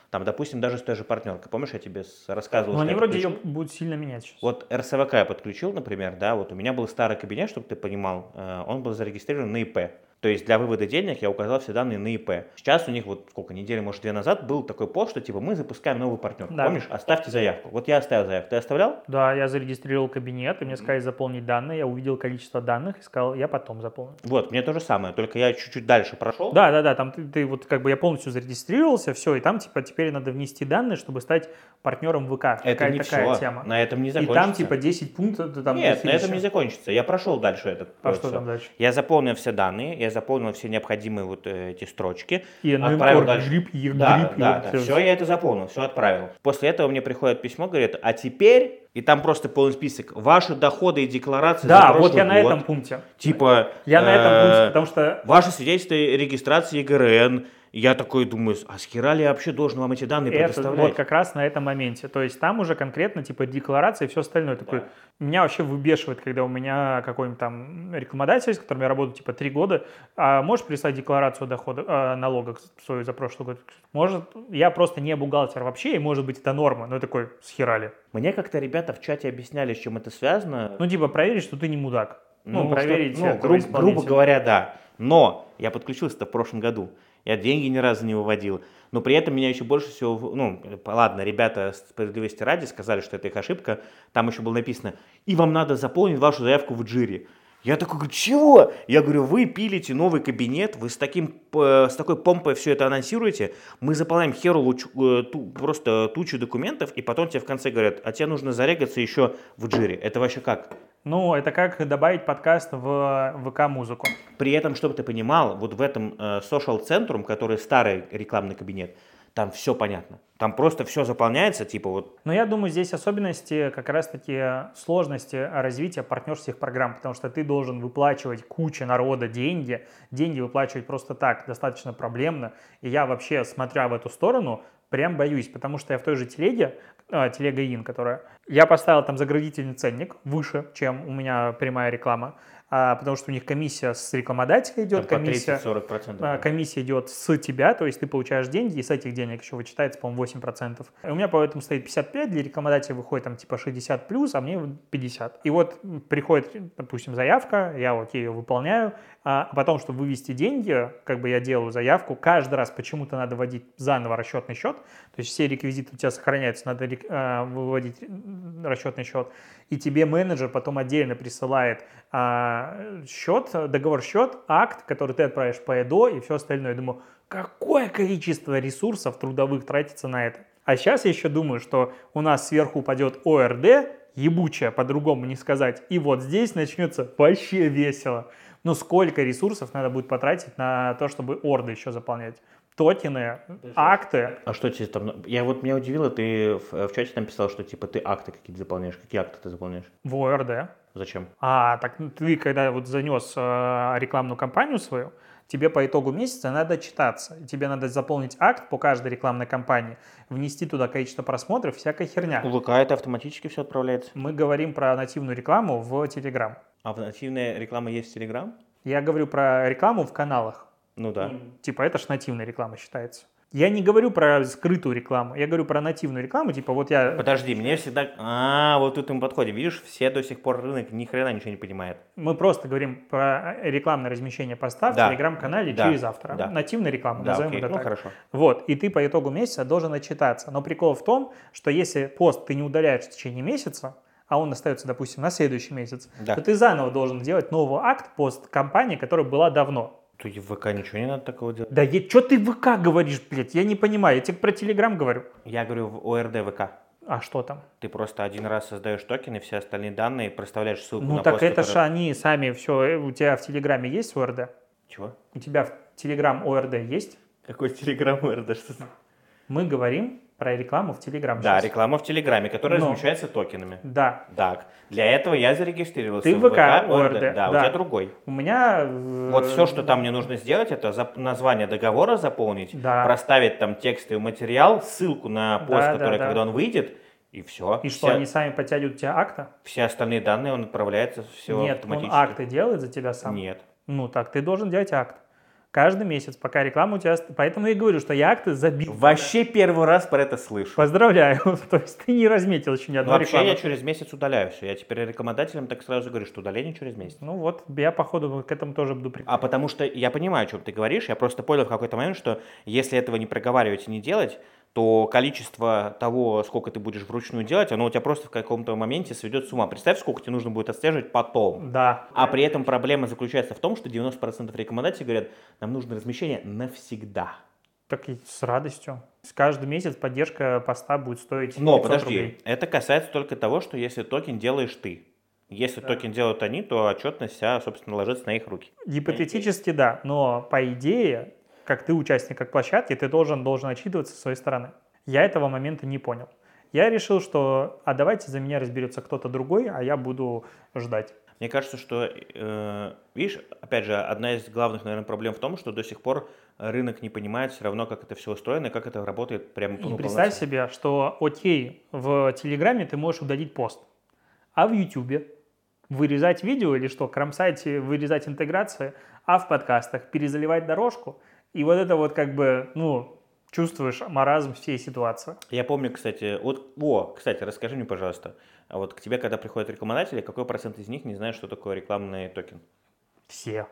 там, допустим, даже с той же партнеркой, помнишь, я тебе рассказывал, Но что они вроде ее будут сильно менять сейчас. Вот РСВК я подключил, например, да, вот у меня был старый кабинет, чтобы ты понимал, э, он был зарегистрирован на ИП. То есть для вывода денег я указал все данные на ИП. Сейчас у них вот сколько, недели, может, две назад был такой пост, что типа мы запускаем новый партнер. Да. Помнишь? Оставьте заявку. Вот я оставил заявку. Ты оставлял? Да, я зарегистрировал кабинет, и мне сказали заполнить данные, я увидел количество данных и сказал, я потом заполню. Вот, мне то же самое, только я чуть-чуть дальше прошел. Да, да, да, там ты, ты вот как бы я полностью зарегистрировался, все, и там типа теперь надо внести данные, чтобы стать партнером ВК. Это Какая не такая все. тема. На этом не И закончится. там типа 10 пунктов. Там Нет, на этом не закончится. Я прошел дальше этот. А э, что там дальше? Я заполнил все данные, я заполнил все необходимые вот э, эти строчки. И Отправил дальше. грипп, и Да, грипп, да, да, всё. все, я это заполнил, все отправил. После этого мне приходит письмо, говорит, а теперь, и там просто полный список, ваши доходы и декларации Да, за вот я на год, этом пункте. Типа, Я на этом э, пункте, потому что Ваше свидетельство регистрации ЕГРН. Я такой думаю, а с хера ли я вообще должен вам эти данные это предоставлять? вот как раз на этом моменте. То есть там уже конкретно типа декларация и все остальное. Такой, Меня вообще выбешивает, когда у меня какой-нибудь там рекламодатель, с которым я работаю типа три года, а можешь прислать декларацию дохода, э, налога свою за прошлый год? Может, я просто не бухгалтер вообще, и может быть это норма. Но я такой, схерали. Мне как-то ребята в чате объясняли, с чем это связано. Ну типа проверить, что ты не мудак. Ну, что- проверить ну, этого грубо, грубо говоря, да. Но я подключился-то в прошлом году. Я деньги ни разу не выводил. Но при этом меня еще больше всего... Ну, ладно, ребята справедливости ради сказали, что это их ошибка. Там еще было написано, и вам надо заполнить вашу заявку в джире. Я такой говорю, чего? Я говорю, вы пилите новый кабинет, вы с, таким, п- с такой помпой все это анонсируете, мы заполняем херу э, ту- просто тучу документов, и потом тебе в конце говорят, а тебе нужно зарегаться еще в джире. Это вообще как? Ну, это как добавить подкаст в ВК-музыку. При этом, чтобы ты понимал, вот в этом э, social центрум, который старый рекламный кабинет, там все понятно. Там просто все заполняется, типа вот. Но я думаю, здесь особенности как раз-таки сложности развития партнерских программ, потому что ты должен выплачивать куче народа деньги, деньги выплачивать просто так достаточно проблемно, и я вообще, смотря в эту сторону, прям боюсь, потому что я в той же телеге, э, телега ин, которая, я поставил там заградительный ценник выше, чем у меня прямая реклама, потому что у них комиссия с рекламодателя идет, там комиссия... 30-40%. А, комиссия идет с тебя, то есть ты получаешь деньги, и с этих денег еще вычитается, по-моему, 8%. И у меня поэтому стоит 55, для рекламодателя выходит там типа 60 плюс, а мне 50. И вот приходит, допустим, заявка, я вот ее выполняю, а потом, чтобы вывести деньги, как бы я делаю заявку, каждый раз почему-то надо вводить заново расчетный счет, то есть все реквизиты у тебя сохраняются, надо а, выводить расчетный счет, и тебе менеджер потом отдельно присылает а, счет, договор счет, акт, который ты отправишь по ЭДО и все остальное. Я думаю, какое количество ресурсов трудовых тратится на это. А сейчас я еще думаю, что у нас сверху упадет ОРД, ебучая, по-другому не сказать, и вот здесь начнется вообще весело. Ну сколько ресурсов надо будет потратить на то, чтобы орды еще заполнять? Токены, акты. А что тебе там? Я вот меня удивило, ты в, в чате там писал, что типа ты акты какие-то заполняешь. Какие акты ты заполняешь? в ОРД. Зачем? А, так ты, когда вот занес э, рекламную кампанию свою, тебе по итогу месяца надо читаться. Тебе надо заполнить акт по каждой рекламной кампании, внести туда количество просмотров, всякая херня. У ВК это автоматически все отправляется. Мы говорим про нативную рекламу в Telegram. А в- нативная реклама есть в Телеграм? Я говорю про рекламу в каналах. Ну да. Типа это ж нативная реклама считается. Я не говорю про скрытую рекламу, я говорю про нативную рекламу, типа вот я... Подожди, мне всегда... А, вот тут мы подходим. Видишь, все до сих пор рынок ни хрена ничего не понимает. Мы просто говорим про рекламное размещение поста Да. в Телеграм-канале Да. через автора. Да. Нативная реклама, Да, назовем окей. это Ну так. хорошо. Вот, и ты по итогу месяца должен отчитаться. Но прикол в том, что если пост ты не удаляешь в течение месяца, а он остается, допустим, на следующий месяц, Да. то ты заново должен делать новый акт пост компании, которая была давно. Тут в ВК ничего не надо такого делать. Да что ты в ВК говоришь, блядь? Я не понимаю. Я тебе про Телеграм говорю. Я говорю в ОРД ВК. А что там? Ты просто один раз создаешь токены, все остальные данные, проставляешь ссылку Ну на так пост, это же который- они сами все. У тебя в Телеграме есть ОРД? Чего? У тебя в Телеграм ОРД есть? Какой Телеграм ОРД? Что Мы говорим про рекламу в Телеграм. Да, сейчас. реклама в Телеграме, которая Но. размещается токенами. Да. Так, для этого я зарегистрировался Ты в в ВК, ОРД. ОРД, Да, у да. тебя другой. У меня... э, Вот все, что там мне нужно сделать, это зап- название договора заполнить, Да. проставить там текстовый материал, ссылку на пост, Да, да, который, да. когда он выйдет, и все. И что, они сами подтягивают у тебя акта? все остальные данные он отправляется все Нет, он автоматически. акты делает за тебя сам. Нет. Ну так, ты должен делать акт. Каждый месяц, пока реклама у тебя... Поэтому я и говорю, что я акты забил. Вообще первый раз про это слышу. Поздравляю. То есть ты не разметил еще ни Ну, одной вообще рекламы. я через месяц удаляю все. Я теперь рекламодателям так сразу говорю, что удаление через месяц. Ну вот, я походу к этому тоже буду приходить. А потому что я понимаю, о чем ты говоришь, я просто понял в какой-то момент, что если этого не проговаривать и не делать, то количество того, сколько ты будешь вручную делать, оно у тебя просто в каком-то моменте сведет с ума. Представь, сколько тебе нужно будет отслеживать потом. Да. А при этом проблема заключается в том, что 90% рекомендаций говорят, нам нужно размещение навсегда. Так и с радостью. С каждый месяц поддержка поста будет стоить Но 500 подожди, рублей. это касается только того, что если токен делаешь ты. Если токен делают они, то отчетность вся, собственно, ложится на их руки. Гипотетически да, но по идее, как ты участник как площадки, ты должен, должен отчитываться со своей стороны. Я этого момента не понял. Я решил, что а давайте за меня разберется кто-то другой, а я буду ждать. Мне кажется, что, э, видишь, опять же, одна из главных, наверное, проблем в том, что до сих пор рынок не понимает все равно, как это все устроено и как это работает прямо И ну, представь полноценно. себе, что окей, в Телеграме ты можешь удалить пост, а в Ютубе вырезать видео или что, кромсать, вырезать интеграции, а в подкастах перезаливать дорожку. И вот это вот как бы, ну, чувствуешь маразм всей ситуации. Я помню, кстати, вот, о, кстати, расскажи мне, пожалуйста, а вот к тебе, когда приходят рекламодатели, какой процент из них не знает, что такое рекламный токен? Все.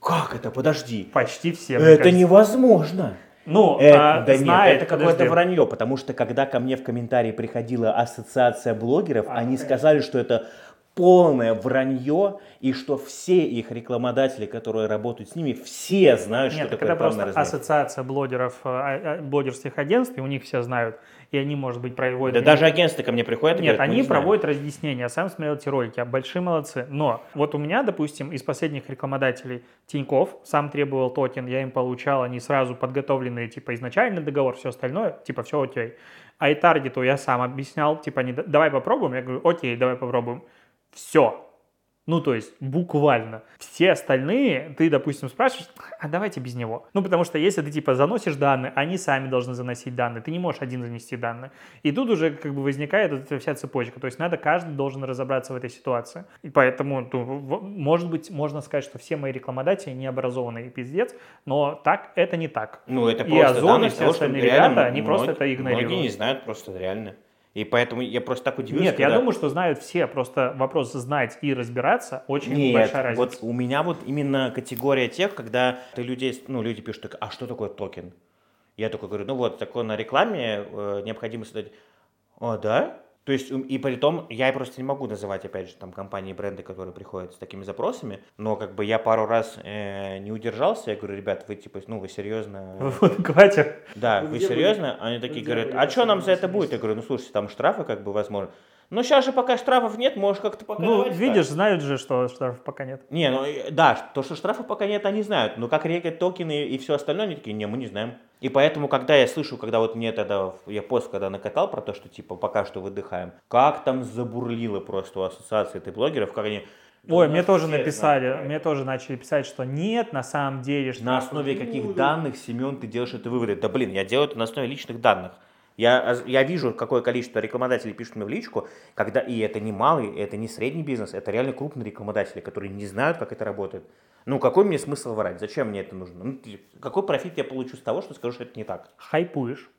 Как это? Подожди. Почти все. Это кажется. невозможно. Ну, Это, а, да знает, нет, это какое-то вранье, потому что когда ко мне в комментарии приходила ассоциация блогеров, А, они сказали, что это полное вранье, и что все их рекламодатели, которые работают с ними, все знают, Нет, что так такое это просто ассоциация блогеров, э, а- а- блогерских агентств, и у них все знают. И они, может быть, проводят... Да даже агентства ко мне приходят и Нет, говорят, «Мы они не знаем». проводят разъяснения. Я сам смотрел эти ролики, а большие молодцы. Но вот у меня, допустим, из последних рекламодателей Тиньков сам требовал токен, я им получал, они сразу подготовленные, типа, изначальный договор, все остальное, типа, все окей. А и таргету я сам объяснял, типа, они, давай попробуем. Я говорю, окей, давай попробуем. Все. Ну, то есть, буквально. Все остальные, ты, допустим, спрашиваешь, а давайте без него. Ну, потому что если ты, типа, заносишь данные, они сами должны заносить данные. Ты не можешь один занести данные. И тут уже, как бы, возникает вот эта вся цепочка. То есть, надо, каждый должен разобраться в этой ситуации. И поэтому, ну, может быть, можно сказать, что все мои рекламодатели не образованные пиздец, но так, это не так. Ну, это И просто Озон, данные и все остальные ребята, они просто это игнорируют. Многие не знают просто реально. И поэтому я просто так удивился, Нет, я когда- думаю, что знают все. Просто вопрос знать и разбираться очень Нет, большая разница. вот у меня вот именно категория тех, когда ты людей, ну, люди пишут, так, а что такое токен? Я такой говорю, ну вот, такое на рекламе э, необходимо создать. О, да? То есть, и при том, я просто не могу называть, опять же, там, компании, бренды, которые приходят с такими запросами, но как бы я пару раз э, не удержался, я говорю, ребят, вы типа, ну, вы серьезно... Вот, хватит. Да, вы серьезно? Они такие говорят, а что нам за это будет? Я говорю, ну, слушайте, там штрафы как бы возможно. Ну, сейчас же пока штрафов нет, можешь как-то пока Ну, видишь, знают же, что штрафов пока нет. не, ну да, то, что штрафов пока нет, они знают. Но как регать токены и все остальное, они такие, не, мы не знаем. И поэтому, когда я слышу, когда вот мне тогда, я пост когда накатал про то, что типа пока что выдыхаем, как там забурлило просто у ассоциации этой блогеров, как они... Ой, «Да мне тоже написали, знают». мне тоже начали писать, что нет, на самом деле. На штрафов основе каких будет. данных, Семен, ты делаешь это выводы? Да блин, я делаю это на основе личных данных. Я, я вижу, какое количество рекламодателей пишут мне в личку, когда и это не малый, это не средний бизнес, это реально крупные рекламодатели, которые не знают, как это работает. Ну, какой мне смысл врать? Зачем мне это нужно? Ну, какой профит я получу с того, что скажу, что это не так? Хайпуешь.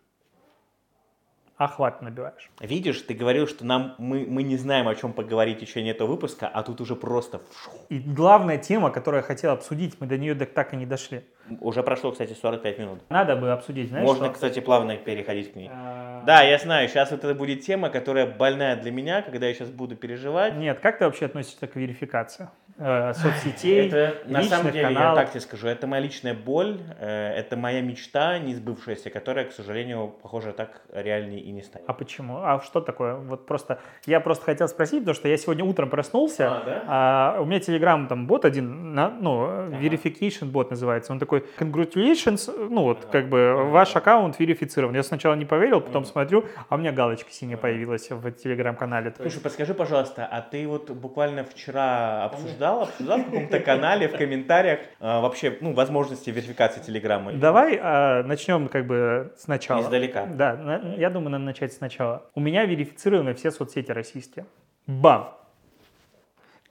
Охват набиваешь. Видишь, ты говорил, что нам мы, мы не знаем, о чем поговорить еще нет выпуска, а тут уже просто. И главная тема, которую я хотел обсудить, мы до нее так- так и не дошли. уже прошло, кстати, 45 минут. Надо бы обсудить, знаешь, Можно, что? кстати, плавно переходить к ней. А, Да, я знаю, сейчас вот это будет тема, которая больная для меня, когда я сейчас буду переживать. Нет, как ты вообще относишься к верификации? Э, соцсетей, Это, на личных самом деле, я каналов? так тебе скажу, это моя личная боль, э, это моя мечта, не сбывшаяся, которая, к сожалению, похоже, так реальной и не станет. А почему? А что такое? Вот просто я просто хотел спросить, потому что я сегодня утром проснулся, А, да? а у меня Telegram там бот один, на- ну verification бот называется, он такой congratulations, ну вот Ага. как бы ваш аккаунт верифицирован. Я сначала не поверил, потом смотрю, а у меня галочка синяя появилась в Telegram-канале. Слушай, подскажи, пожалуйста, а ты вот буквально вчера обсуждал, обсуждал в каком-то канале, в комментариях а, вообще, ну, возможности верификации Телеграма? Давай а, начнем как бы сначала. Издалека. Да, на- я думаю, надо начать сначала. У меня верифицированы все соцсети российские. Бам!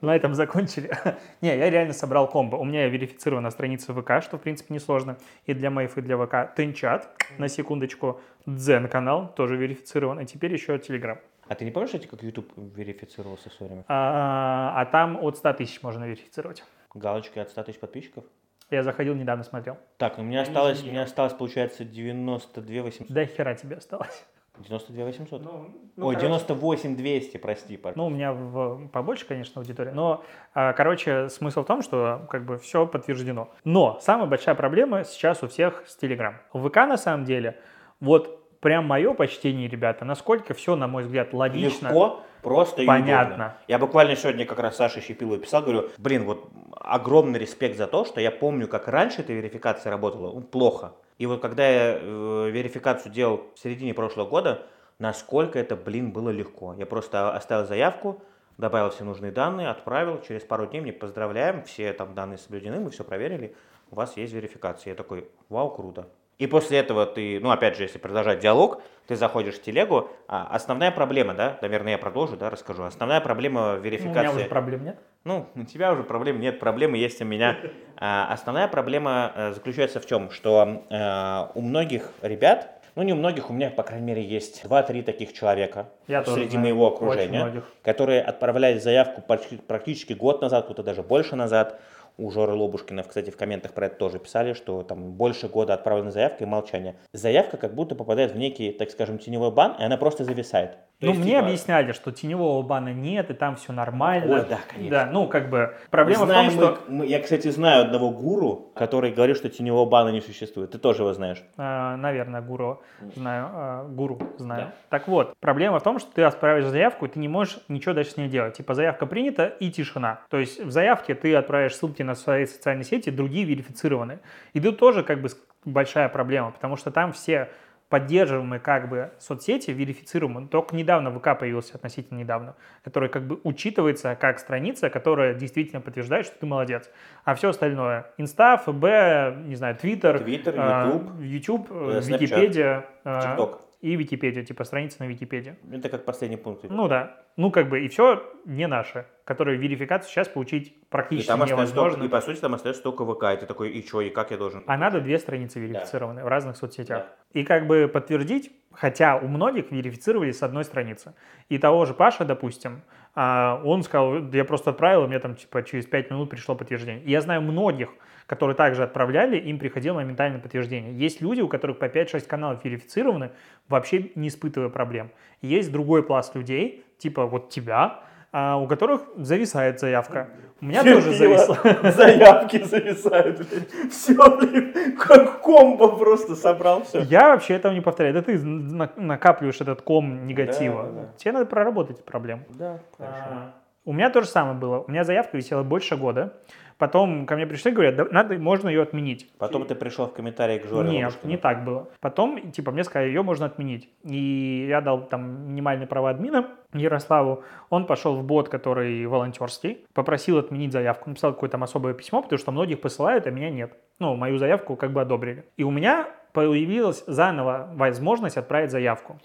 На этом закончили. Не, я реально собрал комбо. У меня верифицирована страница ВК, что в принципе несложно. И для моих, и для ВК. Тенчат, на секундочку. Дзен канал, тоже верифицирован. И теперь еще Телеграм. А ты не помнишь, кстати, как YouTube верифицировался в свое время? А, а там от 100 тысяч можно верифицировать. Галочкой от 100 тысяч подписчиков? Я заходил, недавно смотрел. Так, ну у меня осталось, у меня осталось, получается, 92 800. Да хера тебе осталось. 92 800. Ну, Ой, 98 200, прости, пар- Ну, у меня в- побольше, конечно, аудитория. Но, а, короче, смысл в том, что как бы все подтверждено. Но самая большая проблема сейчас у всех с Telegram. В ВК, на самом деле, вот прям мое почтение, ребята, насколько все, на мой взгляд, логично. Легко, просто и Понятно. удобно. Я буквально сегодня как раз Саше Щепилову писал, говорю, блин, вот огромный респект за то, что я помню, как раньше эта верификация работала, ну, плохо. И вот когда я э, верификацию делал в середине прошлого года, насколько это, блин, было легко. Я просто оставил заявку, добавил все нужные данные, отправил, через пару дней мне поздравляем, все там данные соблюдены, мы все проверили, у вас есть верификация. Я такой, вау, круто. И после этого ты, ну, опять же, если продолжать диалог, ты заходишь в телегу. А, основная проблема, да, наверное, я продолжу, да, расскажу. Основная проблема Ну, У меня верификации. уже проблем нет. Ну, у тебя уже проблем нет, проблемы есть у меня. А, Основная проблема э, заключается в чем, что э, у многих ребят, ну не у многих, у меня, по крайней мере, есть 2-3 таких человека Я среди знаю моего окружения, которые отправляли заявку практически год назад, кто-то даже больше назад, у Жоры Лобушкина, кстати, в комментах про это тоже писали, что там больше года отправлена заявка и молчание. Заявка как будто попадает в некий, так скажем, теневой бан, и она просто зависает. То ну, есть, мне типа, объясняли, что теневого бана нет, и там все нормально. Ой, да, конечно. Да, ну, как бы, проблема знаем в том, что... мы- я, кстати, знаю одного гуру, который говорит, что теневого бана не существует. Ты тоже его знаешь. А, наверное, гуру знаю, а, гуру знаю. Да. Так вот, проблема в том, что ты отправишь заявку, и ты не можешь ничего дальше с ней делать. Типа заявка принята и тишина. То есть в заявке ты отправишь ссылки на свои социальные сети, другие верифицированы. И тут тоже как бы большая проблема, потому что там все поддерживаемые как бы соцсети верифицируемые. Только недавно ВК появился, относительно недавно, который как бы учитывается как страница, которая действительно подтверждает, что ты молодец. А все остальное, Инста, ФБ, не знаю, Твиттер, Твиттер, а, Ютуб, YouTube, э, Snapchat, Википедия а, ТикТок. И Википедия, типа страница на Википедии. Это как последний пункт. Ну да, ну как бы и все не наше, которые верификацию сейчас получить и практически там остается только, невозможно. и по сути там остается только ВК. И ты такой, и что, и как я должен? А надо две страницы верифицированы в разных соцсетях. И как бы подтвердить, хотя у многих верифицировали с одной страницы. И того же Паша, допустим, а, он сказал, «Да я просто отправил, и мне там типа через 5 минут пришло подтверждение. И я знаю многих, которые также отправляли, им приходило моментальное подтверждение. Есть люди, у которых по 5-6 каналов верифицированы, вообще не испытывая проблем. Есть другой пласт людей, типа вот тебя, а, у которых зависает заявка. У меня тоже зависла. Заявки зависают, блин. Все, блин, как комбо просто собрал все. Я вообще этого не повторяю. Да ты на- накапливаешь этот ком негатива. Да, да, да. Тебе надо проработать эту проблему. Да, А, У меня то же самое было. У меня заявка висела больше года. Потом ко мне пришли и говорят, да, надо, можно ее отменить. Потом ты пришел в комментарии к Жоре Нет, Лобушкину. не так было. Потом, типа, мне сказали, ее можно отменить. И я дал там минимальные права админа Ярославу. Он пошел в бот, который волонтерский, попросил отменить заявку. Написал какое-то там особое письмо, потому что многих посылают, а меня нет. Ну, мою заявку как бы одобрили. И у меня появилась заново возможность отправить заявку.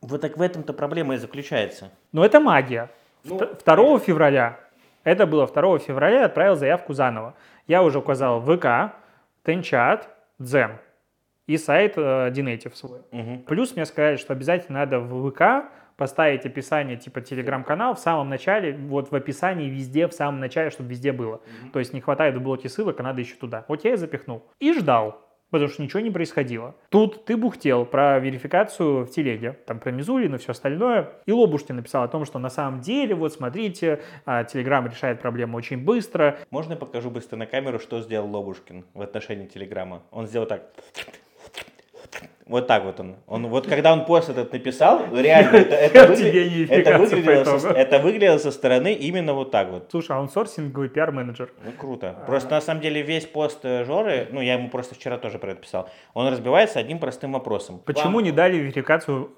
Вот так в этом-то проблема и заключается. Но это магия. Ну, Т- 2 февраля, это было 2 февраля, я отправил заявку заново. Я уже указал ВК, Тенчат, Дзен и сайт э, свой. Мгм. Плюс мне сказали, что обязательно надо в ВК поставить описание типа телеграм-канал в самом начале, вот в описании везде, в самом начале, чтобы везде было. То есть не хватает в блоке ссылок, а надо еще туда. Вот я и запихнул. И ждал. Потому что ничего не происходило. Тут ты бухтел про верификацию в телеге, там про Мизулин и все остальное. И Лобушкин написал о том, что на самом деле, вот смотрите, а, Телеграм решает проблему очень быстро. Можно я покажу быстро на камеру, что сделал Лобушкин в отношении Телеграма? Он сделал так. Вот так вот он. он вот когда он пост этот написал, реально, это, это, выгля- это, выглядело по со, это выглядело со стороны именно вот так вот. Слушай, а он сорсинговый пиар-менеджер. Ну, круто. Просто на самом деле весь пост э, Жоры, ну, я ему просто вчера тоже про это писал, он разбивается одним простым вопросом. Почему Вам- не дали верификацию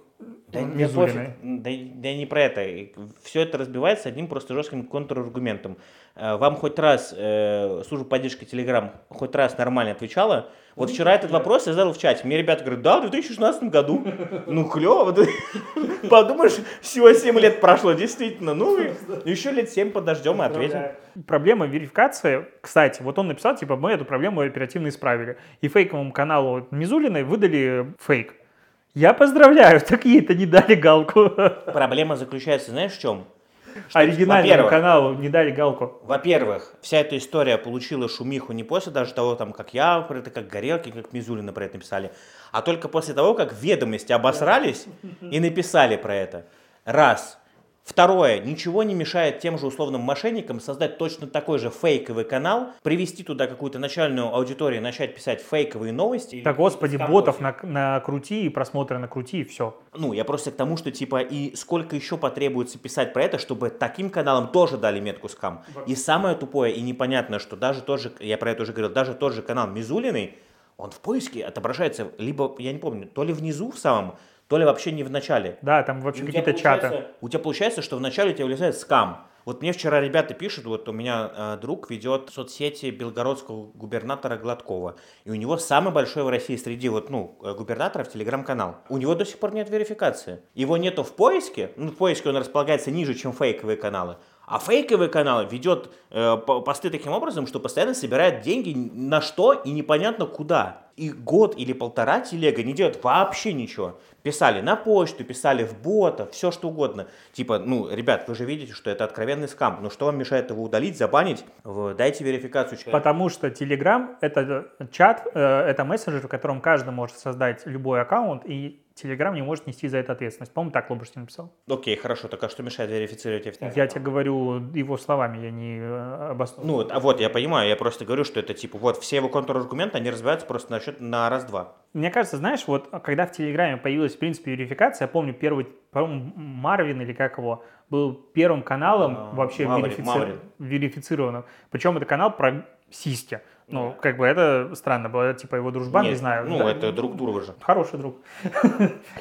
Да, Мизулиной? пофиг, да, да не про это. Все это разбивается одним просто жестким контраргументом. Э, Вам хоть раз э, служба поддержки Telegram хоть раз нормально отвечала? Вот вчера этот вопрос я задал в чате. Мне ребята говорят, да, в 2016 году. Ну, клево. Подумаешь, всего 7 лет прошло, действительно. Ну, еще лет 7 подождем и ответим. Проблема верификации, кстати, вот он написал, типа, мы эту проблему оперативно исправили. И фейковому каналу Мизулиной выдали фейк. Я поздравляю, так ей-то не дали галку. Проблема заключается, знаешь, в чем? Оригинальному во-первых, каналу не дали галку. Во-первых, вся эта история получила шумиху не после даже того, там, как я про это, как Горелки, как Мизулина про это написали, а только после того, как ведомости обосрались и написали про это. Раз. Второе. Ничего не мешает тем же условным мошенникам создать точно такой же фейковый канал, привести туда какую-то начальную аудиторию, начать писать фейковые новости. Так, господи, ботов кофе. на, накрути и просмотры накрути, и все. Ну, я просто к тому, что типа и сколько еще потребуется писать про это, чтобы таким каналам тоже дали метку скам. И самое тупое и непонятное, что даже тот же, я про это уже говорил, даже тот же канал Мизулиной, он в поиске отображается либо, я не помню, то ли внизу в самом, то ли вообще не в начале. Да, там вообще какие-то чаты. У тебя получается, что вначале у тебя вылезает скам. Вот мне вчера ребята пишут, вот у меня э, друг ведет соцсети белгородского губернатора Гладкова, и у него самый большой в России среди вот, ну, э, губернаторов телеграм-канал. У него до сих пор нет верификации. Его нету в поиске, ну, в поиске он располагается ниже, чем фейковые каналы. А фейковые каналы ведет э, по- посты таким образом, что постоянно собирает деньги на что и непонятно куда. И год или полтора телега не делает вообще ничего. Писали на почту, писали в бота, все что угодно. Типа, ну, ребят, вы же видите, что это откровенный скам. Ну, что вам мешает его удалить, забанить? Дайте верификацию человеку. Потому что Telegram — это чат, э, это мессенджер, в котором каждый может создать любой аккаунт, и Telegram не может нести за это ответственность. По-моему, так Лобушкин написал. Окей, хорошо, так а что мешает верифицировать официально? Я тебе говорю его словами, я не э, обосную. Ну, вот, а вот, я понимаю, я просто говорю, что это типа, вот, все его контраргументы, они разбиваются просто на счет на раз-два. Мне кажется, знаешь, вот когда в Телеграме появилась, в принципе, верификация, я помню первый, по-моему, Марвин или как его, был первым каналом А, вообще Маврин, верифици- верифицированным. Причем это канал про сиськи. Ну, как бы это странно было, типа его дружбан, не Нет, знаю. Ну, Да. это друг друга же. Хороший друг.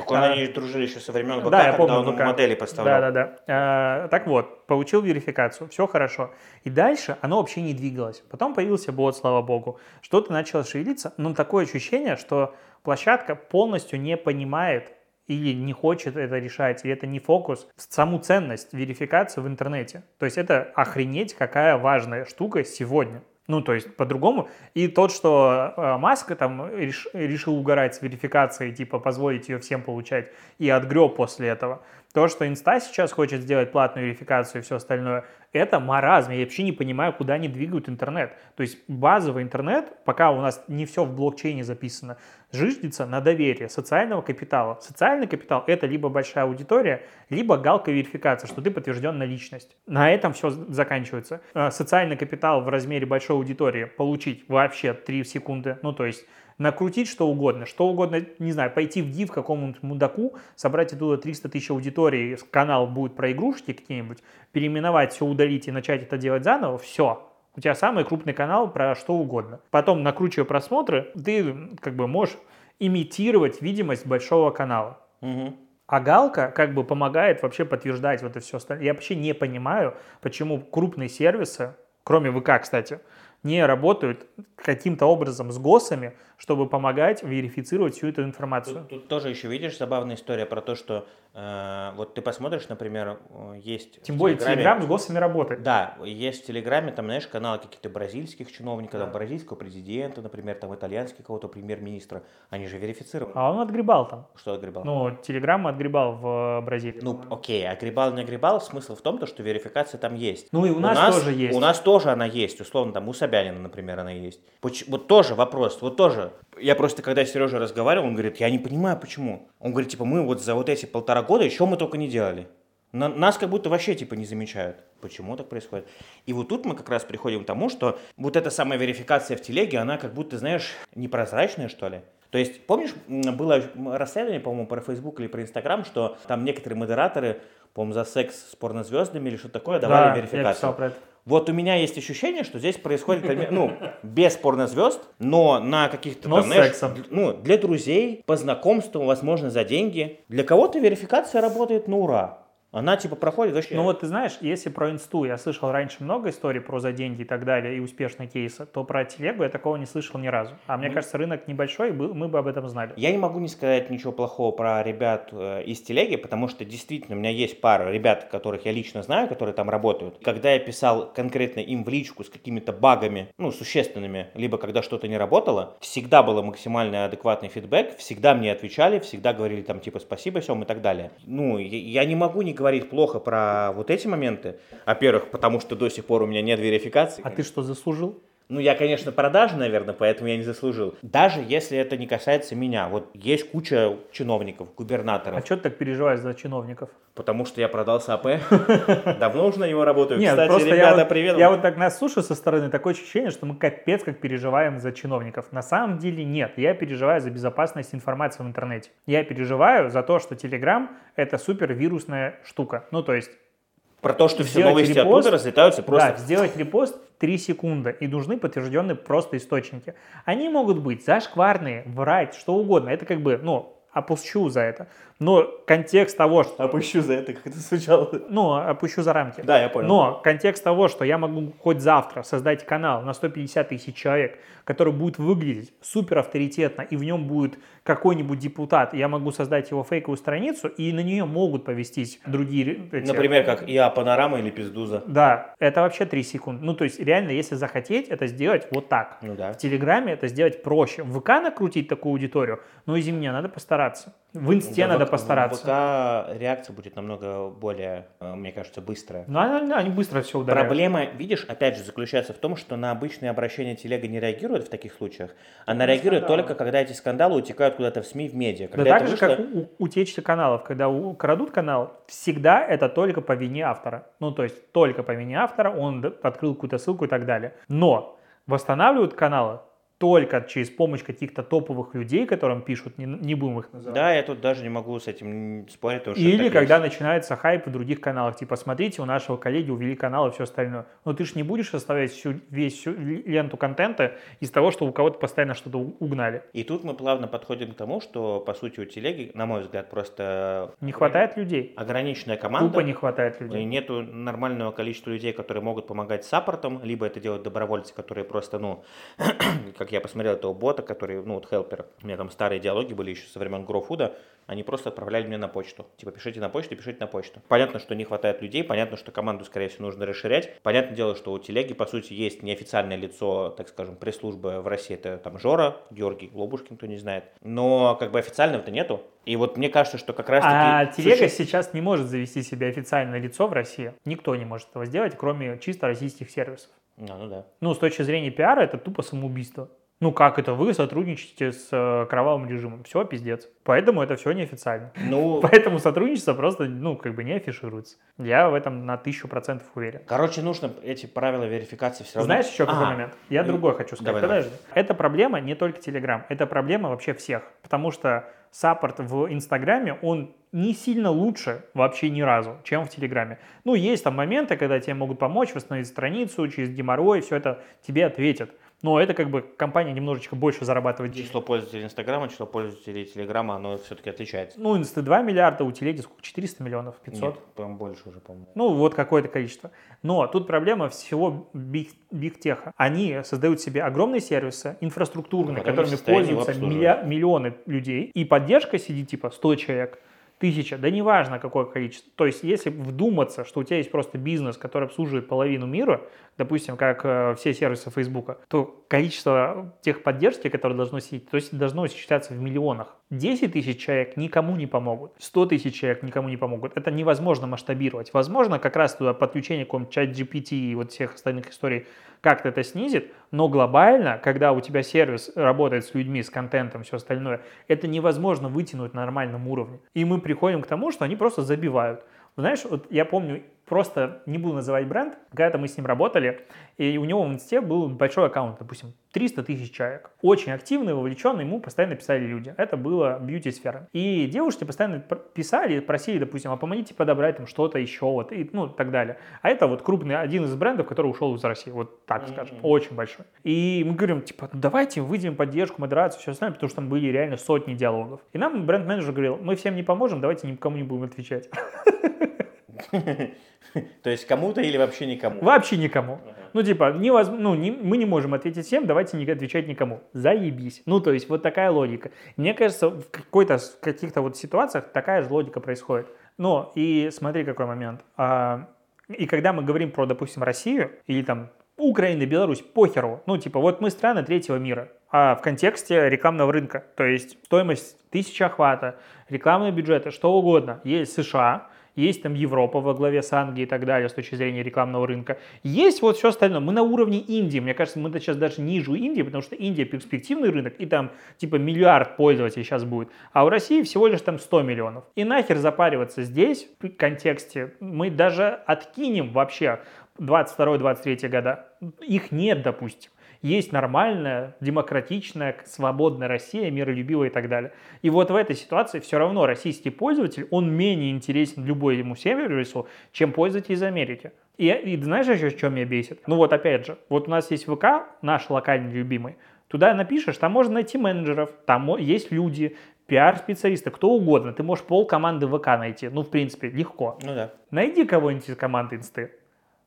Он, они дружили еще со времен ВК, Да, я помню он ему модели поставлял. Да, да, да. Э, Так вот, получил верификацию, все хорошо. И дальше оно вообще не двигалось. Потом появился бот, слава богу. Что-то начало шевелиться, но такое ощущение, что площадка полностью не понимает или не хочет это решать, или это не фокус, саму ценность верификации в интернете. То есть это охренеть какая важная штука сегодня. Ну, то есть по-другому. И тот, что э, Маск там реш- решил угорать с верификацией, типа позволить ее всем получать, и отгреб после этого. То, что Инста сейчас хочет сделать платную верификацию и все остальное, это маразм. Я вообще не понимаю, куда они двигают интернет. То есть базовый интернет, пока у нас не все в блокчейне записано, жиждется на доверие социального капитала. Социальный капитал – это либо большая аудитория, либо галка верификация, что ты подтвержден на личность. На этом все заканчивается. Э, Социальный капитал в размере большой аудитории получить вообще 3 секунды. Ну, то есть накрутить что угодно, что угодно, не знаю, пойти в див какому-нибудь мудаку, собрать оттуда 300 тысяч аудитории, канал будет про игрушки какие-нибудь, переименовать, все удалить и начать это делать заново, все. У тебя самый крупный канал про что угодно. Потом, накручивая просмотры, ты как бы можешь имитировать видимость большого канала. Мгм. А галка как бы помогает вообще подтверждать вот это все остальное. Я вообще не понимаю, почему крупные сервисы, кроме ВК, кстати, не работают каким-то образом с ГОСами, чтобы помогать верифицировать всю эту информацию. Тут, тут тоже еще видишь забавная история про то, что э, вот ты посмотришь, например, э, есть Тем более Телеграме- Телеграм с ГОСами работает. Да, есть в Телеграме, там, знаешь, каналы каких-то бразильских чиновников, там, бразильского президента, например, там, итальянский кого-то премьер-министра, они же верифицированы. А он отгребал там. Что отгребал? Ну, Телеграм отгребал в э, Бразилии. Ну, окей, огребал, не огребал, смысл в том, то, что верификация там есть. Ну, и у нас тоже есть. У нас тоже она есть, условно, там у Собянина, например, она есть. Поч- Вот тоже вопрос, вот тоже. Я просто, когда с Сережей разговаривал, он говорит, я не понимаю, почему. Он говорит, типа, мы вот за вот эти полтора года еще мы только не делали. На- нас как будто вообще, типа, не замечают. Почему так происходит? И вот тут мы как раз приходим к тому, что вот эта самая верификация в телеге, она как будто, знаешь, непрозрачная, что ли. То есть, помнишь, было расследование, по-моему, про Facebook или про Instagram, что там некоторые модераторы, по-моему, за секс с порнозвездами или что такое, давали да, верификацию. я писал про это. Вот у меня есть ощущение, что здесь происходит, ну, без порнозвезд, но на каких-то Но там, знаешь, ну, для друзей, по знакомству, возможно, за деньги. Для кого-то верификация работает на ура. Она типа проходит вообще. Ну вот ты знаешь, если про инсту я слышал раньше много историй про за деньги и так далее, и успешные кейсы, то про телегу я такого не слышал ни разу. А мне Ну. кажется, рынок небольшой, и мы бы об этом знали. Я не могу не сказать ничего плохого про ребят э, из телеги, потому что действительно у меня есть пара ребят, которых я лично знаю, которые там работают. Когда я писал конкретно им в личку с какими-то багами, ну, существенными, либо когда что-то не работало, всегда был максимально адекватный фидбэк, всегда мне отвечали, всегда говорили там типа спасибо, всем и так далее. Ну, я, я не могу не говорить плохо про вот эти моменты. Во-первых, потому что до сих пор у меня нет верификации. А ты что, заслужил? Ну, я, конечно, продажи, наверное, поэтому я не заслужил. Даже если это не касается меня. Вот есть куча чиновников, губернаторов. А что ты так переживаешь за чиновников? Потому что я продал САП. Давно уже на него работаю. Нет, Кстати, просто я ребята, вот, привет. я вот так нас слушаю со стороны, такое ощущение, что мы капец как переживаем за чиновников. На самом деле нет, я переживаю за безопасность информации в интернете. Я переживаю за то, что Telegram это супер вирусная штука. Ну, то есть Про то, что все новости репост, оттуда разлетаются просто. Да, сделать репост 3 секунды, и нужны подтвержденные просто источники. Они могут быть зашкварные, врать, что угодно. Это как бы, ну, опущу за это. Но контекст того, что... Опущу за это, как это звучало. Ну, опущу за рамки. Да, я понял. Но контекст того, что я могу хоть завтра создать канал на 150 тысяч человек, который будет выглядеть супер авторитетно, и в нем будет какой-нибудь депутат, я могу создать его фейковую страницу, и на нее могут повестись другие... Эти... Например, как ИА Панорама или Пиздуза. Да, это вообще 3 секунды. Ну, то есть, реально, если захотеть, это сделать вот так. Ну да. В Телеграме это сделать проще. В ВК накрутить такую аудиторию, ну, извини меня, надо постараться. В Инсте Да, надо в- постараться. В ВК реакция будет намного более, э, мне кажется, быстрая. Ну, они, они быстро все удаляют. Проблема, видишь, опять же, заключается в том, что на обычные обращения телега не реагирует в таких случаях. Она реагирует скандалы. только, когда эти скандалы утекают куда-то в СМИ, в медиа. Да Когда так это же, вышло- как у, утечки каналов. Когда у- крадут канал, всегда это только по вине автора. Ну, то есть только по вине автора, он открыл какую-то ссылку и так далее. Но восстанавливают каналы только через помощь каких-то топовых людей, которым пишут, не, не будем их называть. Да, я тут даже не могу с этим спорить. потому что Или когда есть. начинается хайп в других каналах, типа, смотрите, у нашего коллеги увели канал и все остальное. Но ты же не будешь оставлять всю, весь всю ленту контента из того, что у кого-то постоянно что-то угнали. И тут мы плавно подходим к тому, что, по сути, у телеги, на мой взгляд, просто Не хватает людей. ограниченная команда. Тупо не хватает людей. Нету нормального количества людей, которые могут помогать саппортам, либо это делают добровольцы, которые просто, ну, как я посмотрел этого бота, который, ну, вот хелпер, у меня там старые диалоги были еще со времен GrowFood, они просто отправляли мне на почту. Типа, пишите на почту, пишите на почту. Понятно, что не хватает людей, понятно, что команду, скорее всего, нужно расширять. Понятное дело, что у телеги, по сути, есть неофициальное лицо, так скажем, пресс-службы в России, это там Жора, Георгий Лобушкин, кто не знает. Но, как бы, официального-то нету. И вот мне кажется, что как раз-таки... А телега суще- сейчас не может завести себе официальное лицо в России. Никто не может этого сделать, кроме чисто российских сервисов. А, ну да. Ну, с точки зрения пиара, это тупо самоубийство. Ну, как это? Вы сотрудничаете с э, кровавым режимом. Все, пиздец. Поэтому это все неофициально. Ну, Поэтому сотрудничество просто, ну, как бы не афишируется. Я в этом на тысячу процентов уверен. Короче, нужно эти правила верификации все равно. Знаешь еще какой А, момент? Я ну, другой хочу сказать. давай, давай. Подожди. Это проблема не только Telegram, это проблема вообще всех. Потому что саппорт в Инстаграме, он не сильно лучше вообще ни разу, чем в Телеграме. Ну, есть там моменты, когда тебе могут помочь восстановить страницу, через геморрой, все это тебе ответят. Но это как бы компания немножечко больше зарабатывает денег. Число пользователей Инстаграма, число пользователей Телеграма, оно все-таки отличается. Ну, инсты 2 миллиарда, у телеги сколько? 400 миллионов, 500? Нет, по-моему, больше уже, по-моему. Ну, вот какое-то количество. Но тут проблема всего биг, бигтеха. Они создают себе огромные сервисы, инфраструктурные, которыми пользуются миллионы людей. И поддержка сидит типа 100 человек, тысяча, да неважно какое количество. То есть, если вдуматься, что у тебя есть просто бизнес, который обслуживает половину мира, допустим, как э, все сервисы Фейсбука, то количество техподдержки, которое должно сидеть, то есть должно исчисляться в миллионах. 10 тысяч человек никому не помогут, 100 тысяч человек никому не помогут. Это невозможно масштабировать. Возможно, как раз туда подключение какого-нибудь чат GPT и вот всех остальных историй как-то это снизит, но глобально, когда у тебя сервис работает с людьми, с контентом, все остальное, это невозможно вытянуть на нормальном уровне. И мы приходим к тому, что они просто забивают. Знаешь, вот я помню, просто не буду называть бренд, когда-то мы с ним работали, и у него в инсте был большой аккаунт, допустим, 300 тысяч человек. Очень активный, вовлеченный, ему постоянно писали люди. Это было бьюти-сфера. И девушки постоянно писали, просили, допустим, а помогите подобрать там что-то еще, вот, и, ну, так далее. А это вот крупный, один из брендов, который ушел из России, вот так скажем, очень большой. И мы говорим, типа, «Ну, давайте выйдем поддержку, модерацию, все остальное, потому что там были реально сотни диалогов. И нам бренд-менеджер говорил, мы всем не поможем, давайте никому не будем отвечать. То есть кому-то или вообще никому? Вообще никому. Ну, типа, невозможно, ну, не- мы не можем ответить всем, давайте не отвечать никому. Заебись. Ну, то есть, вот такая логика. Мне кажется, в какой-то, в каких-то вот ситуациях такая же логика происходит. Но, и смотри, какой момент. А, и когда мы говорим про, допустим, Россию или там Украина, Беларусь, похеру. Ну, типа, вот мы страны третьего мира. А в контексте рекламного рынка. То есть стоимость тысячи охвата, рекламные бюджеты, что угодно. Есть США, есть там Европа во главе с Англией и так далее с точки зрения рекламного рынка. Есть вот все остальное. Мы на уровне Индии. Мне кажется, мы сейчас даже ниже Индии, потому что Индия перспективный рынок, и там типа миллиард пользователей сейчас будет. А у России всего лишь там 100 миллионов. И нахер запариваться здесь, в контексте, мы даже откинем вообще 22-23 года. Их нет, допустим. Есть нормальная, демократичная, свободная Россия, миролюбивая и так далее. И вот в этой ситуации все равно российский пользователь, он менее интересен любой ему сервису, чем пользователь из Америки. И, и знаешь еще, что меня бесит? Ну вот опять же, вот у нас есть ВК, наш локальный любимый, Туда напишешь, там можно найти менеджеров, там есть люди, пиар-специалисты, кто угодно. Ты можешь пол команды ВК найти. Ну, в принципе, легко. Ну да. Найди кого-нибудь из команды инсты.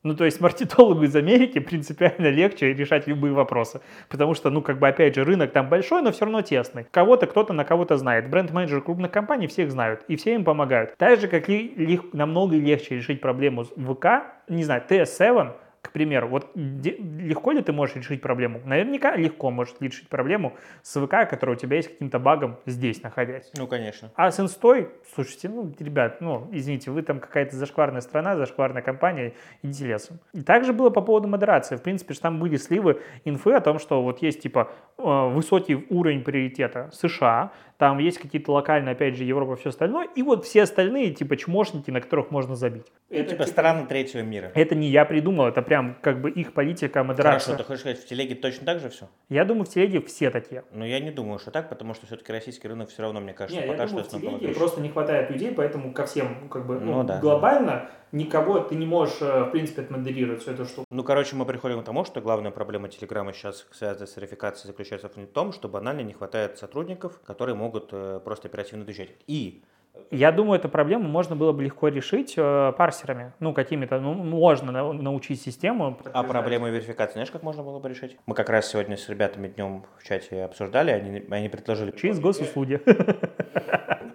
Ну, то есть маркетологу из Америки принципиально легче решать любые вопросы. Потому что, ну, как бы, опять же, рынок там большой, но все равно тесный. Кого-то кто-то на кого-то знает. Бренд-менеджеры крупных компаний всех знают. И все им помогают. Так же, как и лег- намного легче решить проблему с ВК, не знаю, TS7, к примеру, вот легко ли ты можешь решить проблему? Наверняка легко можешь решить проблему с ВК, которая у тебя есть каким-то багом здесь находясь. Ну, конечно. А с инстой, слушайте, ну, ребят, ну, извините, вы там какая-то зашкварная страна, зашкварная компания, идите лесом. И также было по поводу модерации. В принципе, же там были сливы инфы о том, что вот есть, типа, э, высокий уровень приоритета США, там есть какие-то локальные, опять же, Европа, все остальное, и вот все остальные, типа, чмошники, на которых можно забить. Ну, типа страны третьего мира. Это не я придумал, это прям как бы их политика модерации. Хорошо, ты хочешь сказать, в телеге точно так же все? Я думаю, в телеге все такие. Но я не думаю, что так, потому что все-таки российский рынок все равно, мне кажется, Не, пока я что думаю, в телеге просто не хватает людей, поэтому ко всем, ну, как бы, ну, Ну да. глобально никого ты не можешь, э, в принципе, отмодерировать всю эту штуку. Ну, короче, мы приходим к тому, что главная проблема Телеграма сейчас, связанная с верификацией, заключается в том, что банально не хватает сотрудников, которые могут э, просто оперативно отвечать. И Я думаю, эту проблему можно было бы легко решить э, парсерами, ну, какими-то, ну, можно на- научить систему. А проблему верификации знаешь, как можно было бы решить? Мы как раз сегодня с ребятами днем в чате обсуждали, они, они предложили... Через госуслуги.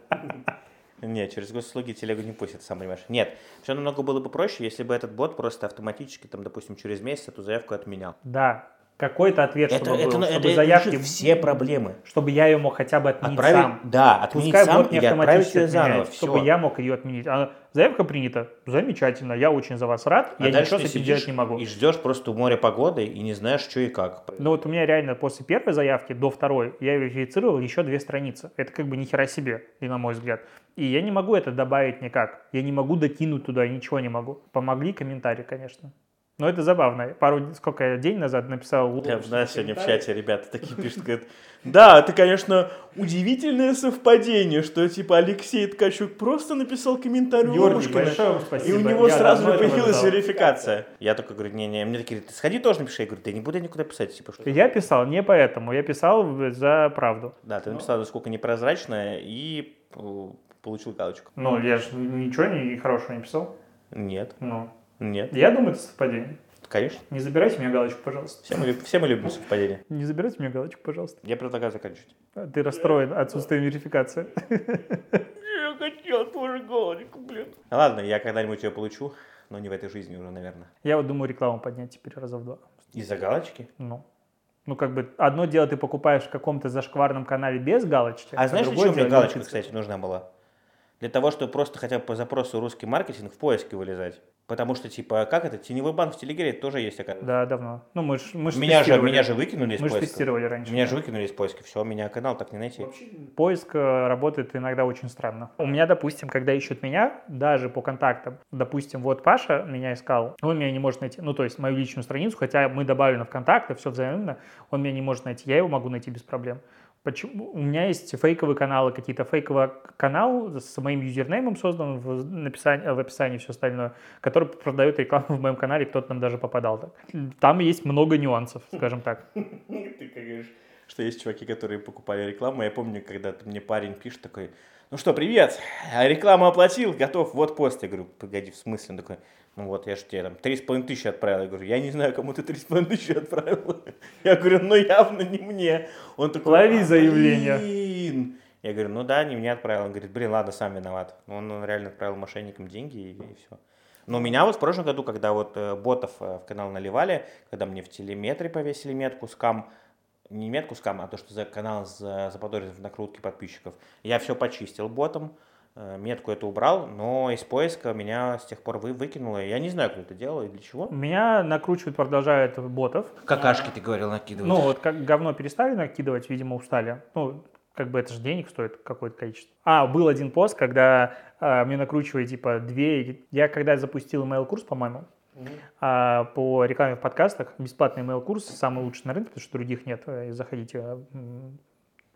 Нет, через госуслуги телегу не пустят, сам понимаешь. Нет, все намного было бы проще, если бы этот бот просто автоматически, там, допустим, через месяц эту заявку отменял. Да, какой-то ответ, Это, чтобы это, был, это чтобы решит заявки, все проблемы. чтобы я ее мог хотя бы отменить Отправить, сам. да, отменить Пускай сам или отправить ее заново. Все. чтобы я мог ее отменить. А заявка принята, замечательно, я очень за вас рад, А я ничего с этим делать не могу. И ждешь просто у моря погоды и не знаешь, что и как. Ну вот у меня реально после первой заявки до второй я верифицировал еще две страницы. Это как бы ни хера себе, и на мой взгляд. И я не могу это добавить никак. Я не могу докинуть туда, ничего не могу. Помогли комментарии, конечно. Но это забавно. Пару, сколько я день назад написал... Прям, знаешь, сегодня в чате ребята такие пишут, говорят, да, это, конечно, удивительное совпадение, что, типа, Алексей Ткачук просто написал комментарий Лапушкина, большое вам и спасибо. у него Я сразу же появилась верификация. Я только говорю, не-не, мне такие, ты сходи тоже напиши. Я говорю, да не буду я никуда писать, типа, что... Я писал не поэтому, я писал за правду. Да, ты написал, насколько непрозрачное, и э, получил галочку. Ну, я же ничего не, хорошего не писал. Нет, Ну, нет, я думаю, это совпадение. конечно. Не забирайте мне галочку, пожалуйста. Все мы, все мы любим совпадение. Не забирайте мне галочку, пожалуйста. Я предлагаю заканчивать. Ты расстроен отсутствием верификации. Я хотел тоже галочку, блин. Ладно, я когда-нибудь ее получу, но не в этой жизни уже, наверное. Я вот думаю рекламу поднять теперь раза в два. Из-за галочки? Ну. Ну, как бы, одно дело ты покупаешь в каком-то зашкварном канале без галочки. А знаешь, другое зачем мне галочка, кстати, нужна была? Для того, чтобы просто хотя бы по запросу русский маркетинг в поиске вылезать. Потому что, типа, как это, теневой банк в Телегере тоже есть, оказывается. Да, давно. Ну, мы ж, мы ж Меня же, меня же выкинули из Мы же поиска. тестировали раньше. Меня же выкинули из поиска. Все, меня канал так не найти. Поиск э, работает иногда очень странно. У меня, допустим, когда ищут меня, даже по контактам, допустим, вот Паша меня искал, он меня не может найти, ну, то есть мою личную страницу, хотя мы добавлены в контакты, все взаимно, он меня не может найти, я его могу найти без проблем. Почему? У меня есть фейковые каналы, какие-то фейковый канал с моим юзернеймом создан в, написании, в описании все остальное, который продает рекламу в моем канале, кто-то нам даже попадал. Так. Там есть много нюансов, скажем так. Ты говоришь, что есть чуваки, которые покупали рекламу. Я помню, когда мне парень пишет такой, ну что, привет, а рекламу оплатил, готов, вот пост. Я говорю, погоди, в смысле? Он такой, ну вот, я же тебе там 3,5 тысячи отправил. Я говорю, я не знаю, кому ты 3,5 тысячи отправил. Я говорю, ну явно не мне. Он такой, Лови «А, заявление». блин». Я говорю, ну да, не мне отправил. Он говорит, блин, ладно, сам виноват. Он, он реально отправил мошенникам деньги и, все. Но у меня вот в прошлом году, когда вот э, ботов э, в канал наливали, когда мне в телеметре повесили метку скам, не метку скам, а то, что за канал за- заподозрен в накрутке подписчиков, я все почистил ботом, э, метку эту убрал, но из поиска меня с тех пор вы, выкинуло. Я не знаю, кто это делал и для чего. Меня накручивают, продолжают ботов, Какашки, ты говорил, накидывать. Ну, вот как говно перестали накидывать, видимо, устали. Ну, как бы это же денег стоит какое-то количество. А, был один пост, когда а, мне накручивали, типа, две... Я когда запустил email-курс, по-моему, а, по рекламе в подкастах, бесплатный email-курс, самый лучший на рынке, потому что других нет, заходите,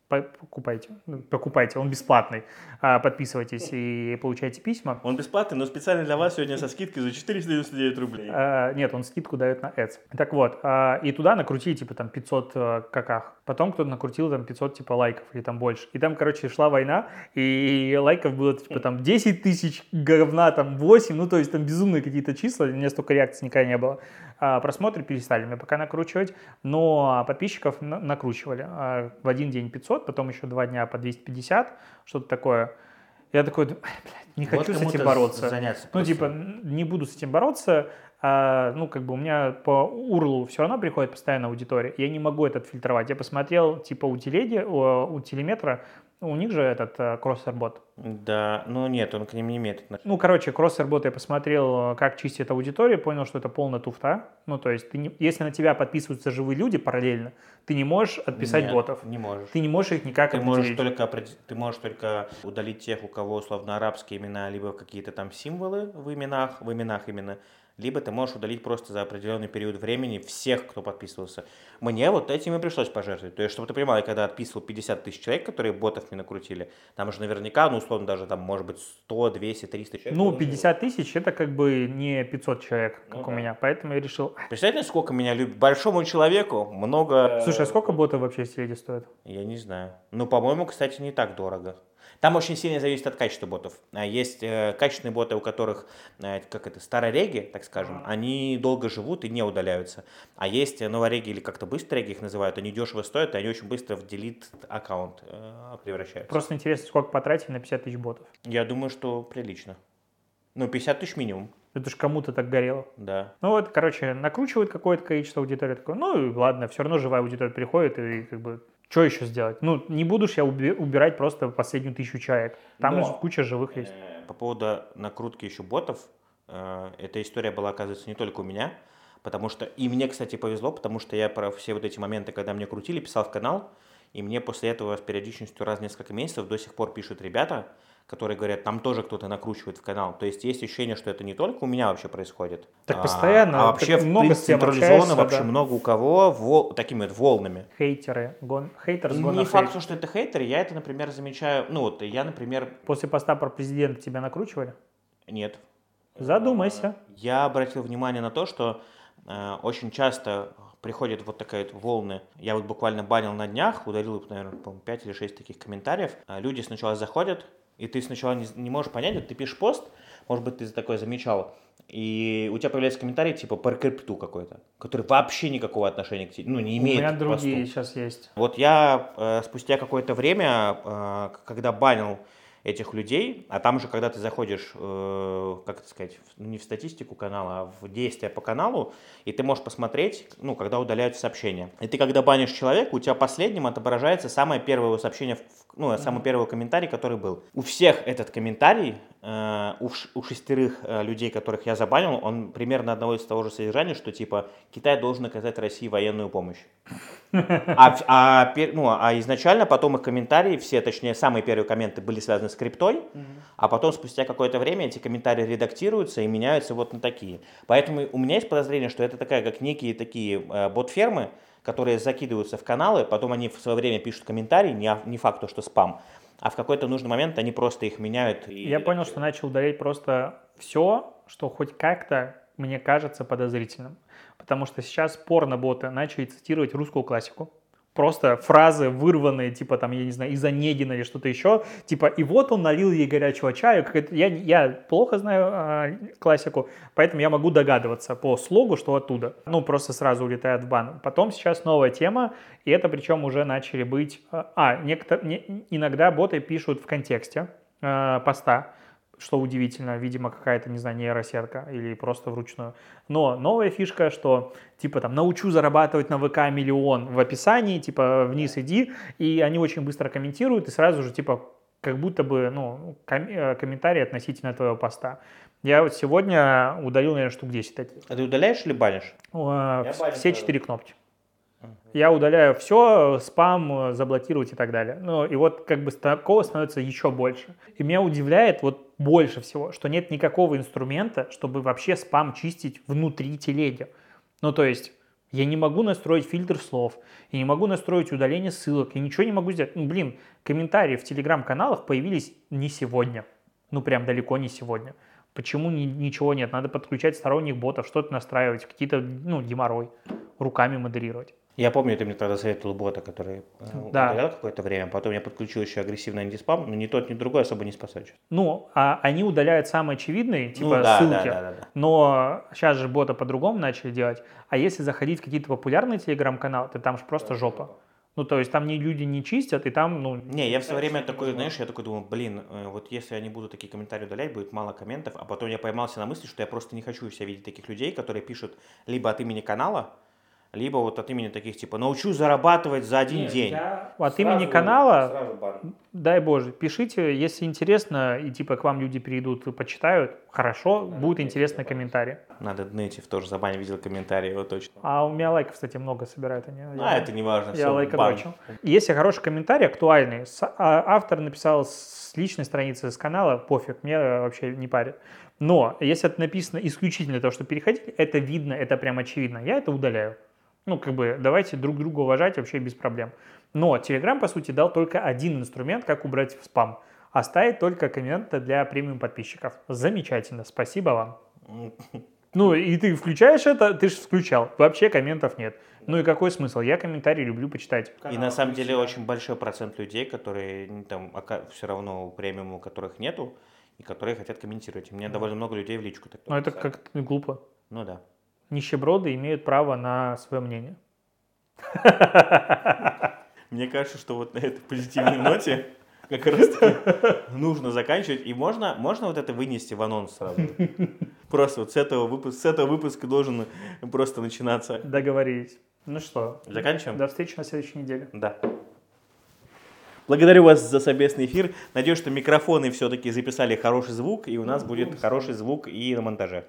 покупайте, ну, покупайте, он бесплатный, А, подписывайтесь и получайте письма. Он бесплатный, но специально для вас сегодня со скидкой за 499 рублей. А, Нет, он скидку дает на Ads. Так вот, а, и туда накрутили, типа, там, 500 э, каках. Потом кто-то накрутил, там, 500, типа, лайков или там больше. И там, короче, шла война, и лайков было, типа, там, 10 тысяч говна, там, 8, ну, то есть, там, безумные какие-то числа, у меня столько реакций никогда не было. А, просмотры перестали мне пока накручивать, но подписчиков на- накручивали. А, в один день 500, потом еще два дня по 250, что-то такое. Я такой, «Ай, блядь, не Вот хочу с этим бороться. заняться Ну, просто. типа, не буду с этим бороться. а, ну, как бы у меня по урлу все равно приходит постоянно аудитория. Я не могу это фильтровать. Я посмотрел, типа, у телеги, у, у телеметра, у них же этот э, кроссер-бот. Да, ну нет, он к ним не имеет отношения. Ну, короче, кроссер-бот я посмотрел, э, как чистит аудиторию, понял, что это полная туфта. Ну, то есть, ты не- если на тебя подписываются живые люди параллельно, ты не можешь отписать Нет, ботов. Не можешь. Ты не можешь их никак Ты можешь, только, ты можешь только удалить тех, у кого условно арабские имена, либо какие-то там символы в именах, в именах именно, либо ты можешь удалить просто за определенный период времени всех, кто подписывался. Мне вот этим и пришлось пожертвовать. То есть, чтобы ты понимал, я когда отписывал 50 тысяч человек, которые ботов мне накрутили, там же наверняка, ну, условно, даже там, может быть, 100, 200, 300 человек. Ну, положило. 50 тысяч это как бы не 500 человек, как Ну у да. меня. Поэтому я решил, «Ай, Представляете, сколько меня любит? Большому человеку много... слушай, а сколько ботов вообще в телеге стоит? Я не знаю. Ну, по-моему, кстати, не так дорого. Там очень сильно зависит от качества ботов. А Есть э, качественные боты, у которых, э, как это, старореги, так скажем, они долго живут и не удаляются. А есть э, новореги или как-то быстрореги их называют, они дешево стоят, и они очень быстро в делит аккаунт превращаются. Просто интересно, сколько потратили на 50 тысяч ботов. Я думаю, что прилично. Ну, 50 тысяч минимум, Это ж кому-то так горело. да. Ну вот, короче, накручивают какое-то количество аудитории. Такой, ну и ладно, все равно живая аудитория приходит, и как бы, что еще сделать? Ну, не буду ж я уби- убирать просто последнюю тысячу человек. Там Но- куча живых есть. Э, По поводу накрутки еще ботов, э, эта история была, оказывается, не только у меня, потому что и мне, кстати, повезло, потому что я про все вот эти моменты, когда мне крутили, писал в канал, и мне после этого с периодичностью раз в несколько месяцев до сих пор пишут ребята, которые говорят, там тоже кто-то накручивает в канал. То есть есть ощущение, что это не только у меня вообще происходит. Так а- постоянно, А вообще, так в много принципе, централизованно вообще да. много у кого вол- такими вот волнами. Хейтеры, гон, хейтерс gonna Не факт, что это хейтеры, я это, например, замечаю, ну вот я, например, После поста про президента тебя накручивали? нет, Задумайся. Я обратил внимание на то, что э, очень часто приходят вот такая вот волны. Я вот буквально банил на днях, удалил, наверное, по 5 или 6 таких комментариев. А Люди сначала заходят, и ты сначала не, не можешь понять, вот ты пишешь пост, может быть, ты такое замечал, и у тебя появляется комментарий типа про крипту какой-то, который вообще никакого отношения к тебе, ну, не У имеет меня к другие посту. сейчас есть. Вот я э, спустя какое-то время, э, когда банил этих людей, а там же, когда ты заходишь, э, как это сказать, в- ну, не в статистику канала, а в действия по каналу, и ты можешь посмотреть, ну, когда удаляются сообщения. И ты, когда банишь человека, у тебя последним отображается самое первое его сообщение, ну, самый первый комментарий, который был. У всех этот комментарий, э, у, ш- у шестерых э, людей, которых я забанил, он примерно одного из того же содержания, что типа Китай должен оказать России военную помощь. А, а ну, а изначально потом их комментарии, все, точнее, самые первые комменты были связаны с криптой, а потом спустя какое-то время эти комментарии редактируются и меняются вот на такие. Поэтому у меня есть подозрение, что это такая, как некие такие э, бот-фермы, которые закидываются в каналы, потом они в свое время пишут комментарии, не, а- не факт, то, что спам, а в какой-то нужный момент они просто их меняют. и Я понял, что начал удалять просто все, что хоть как-то мне кажется подозрительным. Потому что сейчас порно-боты начали цитировать русскую классику. Просто фразы вырванные, типа там, я не знаю, из Онегина или что-то еще. Типа, и вот он налил ей горячего чая. Я, я плохо знаю а, классику, поэтому я могу догадываться по слогу, что оттуда. Ну, просто сразу улетает в бан. Потом сейчас новая тема, и это причем уже начали быть... А, а, некотор- не- иногда боты пишут в контексте э, поста, что удивительно, видимо, какая-то, не знаю, нейросетка или просто вручную. Но новая фишка, что типа там научу зарабатывать на ВК миллион в описании, типа вниз иди, и они очень быстро комментируют, и сразу же типа как будто бы, ну, ком- э, комментарии относительно твоего поста. Я вот сегодня удалил, наверное, штук 10 таких. А ты удаляешь или банишь? Э, Все четыре кнопки. Я удаляю все, спам, заблокировать и так далее. Ну, и вот как бы такого становится еще больше. И меня удивляет вот больше всего, что нет никакого инструмента, чтобы вообще спам чистить внутри телеги. Ну, то есть, Я не могу настроить фильтр слов, я не могу настроить удаление ссылок, я ничего не могу сделать. Ну, блин, комментарии в телеграм-каналах появились не сегодня. Ну, прям далеко не сегодня. Почему ни- ничего нет? Надо подключать сторонних ботов, что-то настраивать, какие-то, ну, геморрой, руками модерировать. Я помню, ты мне тогда советовал бота, который э, Да. удалял какое-то время, потом я подключил еще агрессивный антиспам, но ни тот, ни другой особо не спасает. Ну, а они удаляют самые очевидные, типа Ну да, ссылки. да, да, да, да. Но сейчас же бота по-другому начали делать. А если заходить в какие-то популярные телеграм-каналы, то там же просто жопа. Ну, то есть там не люди не чистят, и там, ну... Не, я все время такой, знаешь, я такой думаю, блин, э, вот если я не буду такие комментарии удалять, будет мало комментов, а потом я поймался на мысли, что я просто не хочу себя видеть таких людей, которые пишут либо от имени канала, либо вот от имени таких типа «научу зарабатывать за один день». От имени канала, Сразу дай боже, пишите, если интересно, и типа к вам люди перейдут и почитают, хорошо, будет интересный комментарий. Надо Днетив тоже забанить, видел комментарии, его точно. А у меня лайков, кстати, много собирают они. А, это не важно, Я все, лайка бан. бачу. Если хороший комментарий, актуальный, с- а, автор написал с личной страницы с канала, пофиг, мне вообще не парит. Но если это написано исключительно для того, что переходили, это видно, это прям очевидно, я это удаляю. Ну, как бы, давайте друг друга уважать вообще без проблем. Но Telegram, по сути, дал только один инструмент, как убрать спам. Оставить только комменты для премиум подписчиков. Замечательно, спасибо вам. Ну, и ты включаешь это, ты же включал. Вообще комментов нет. Ну и какой смысл? Я комментарии люблю почитать. И на самом деле очень большой процент людей, которые там все равно премиум, у которых нету, и которые хотят комментировать. У меня довольно много людей в личку так Но это как-то глупо. Ну да. Нищеброды имеют право на свое мнение. Мне кажется, что вот на этой позитивной ноте как раз нужно заканчивать. И можно, можно вот это вынести в анонс сразу? Просто вот с этого, выпуска, с этого выпуска должен просто начинаться. Договорились. Ну что, Заканчиваем? до встречи на следующей неделе. Да. Благодарю вас за совместный эфир. Надеюсь, что микрофоны все-таки записали хороший звук, и у нас будет хороший звук и на монтаже.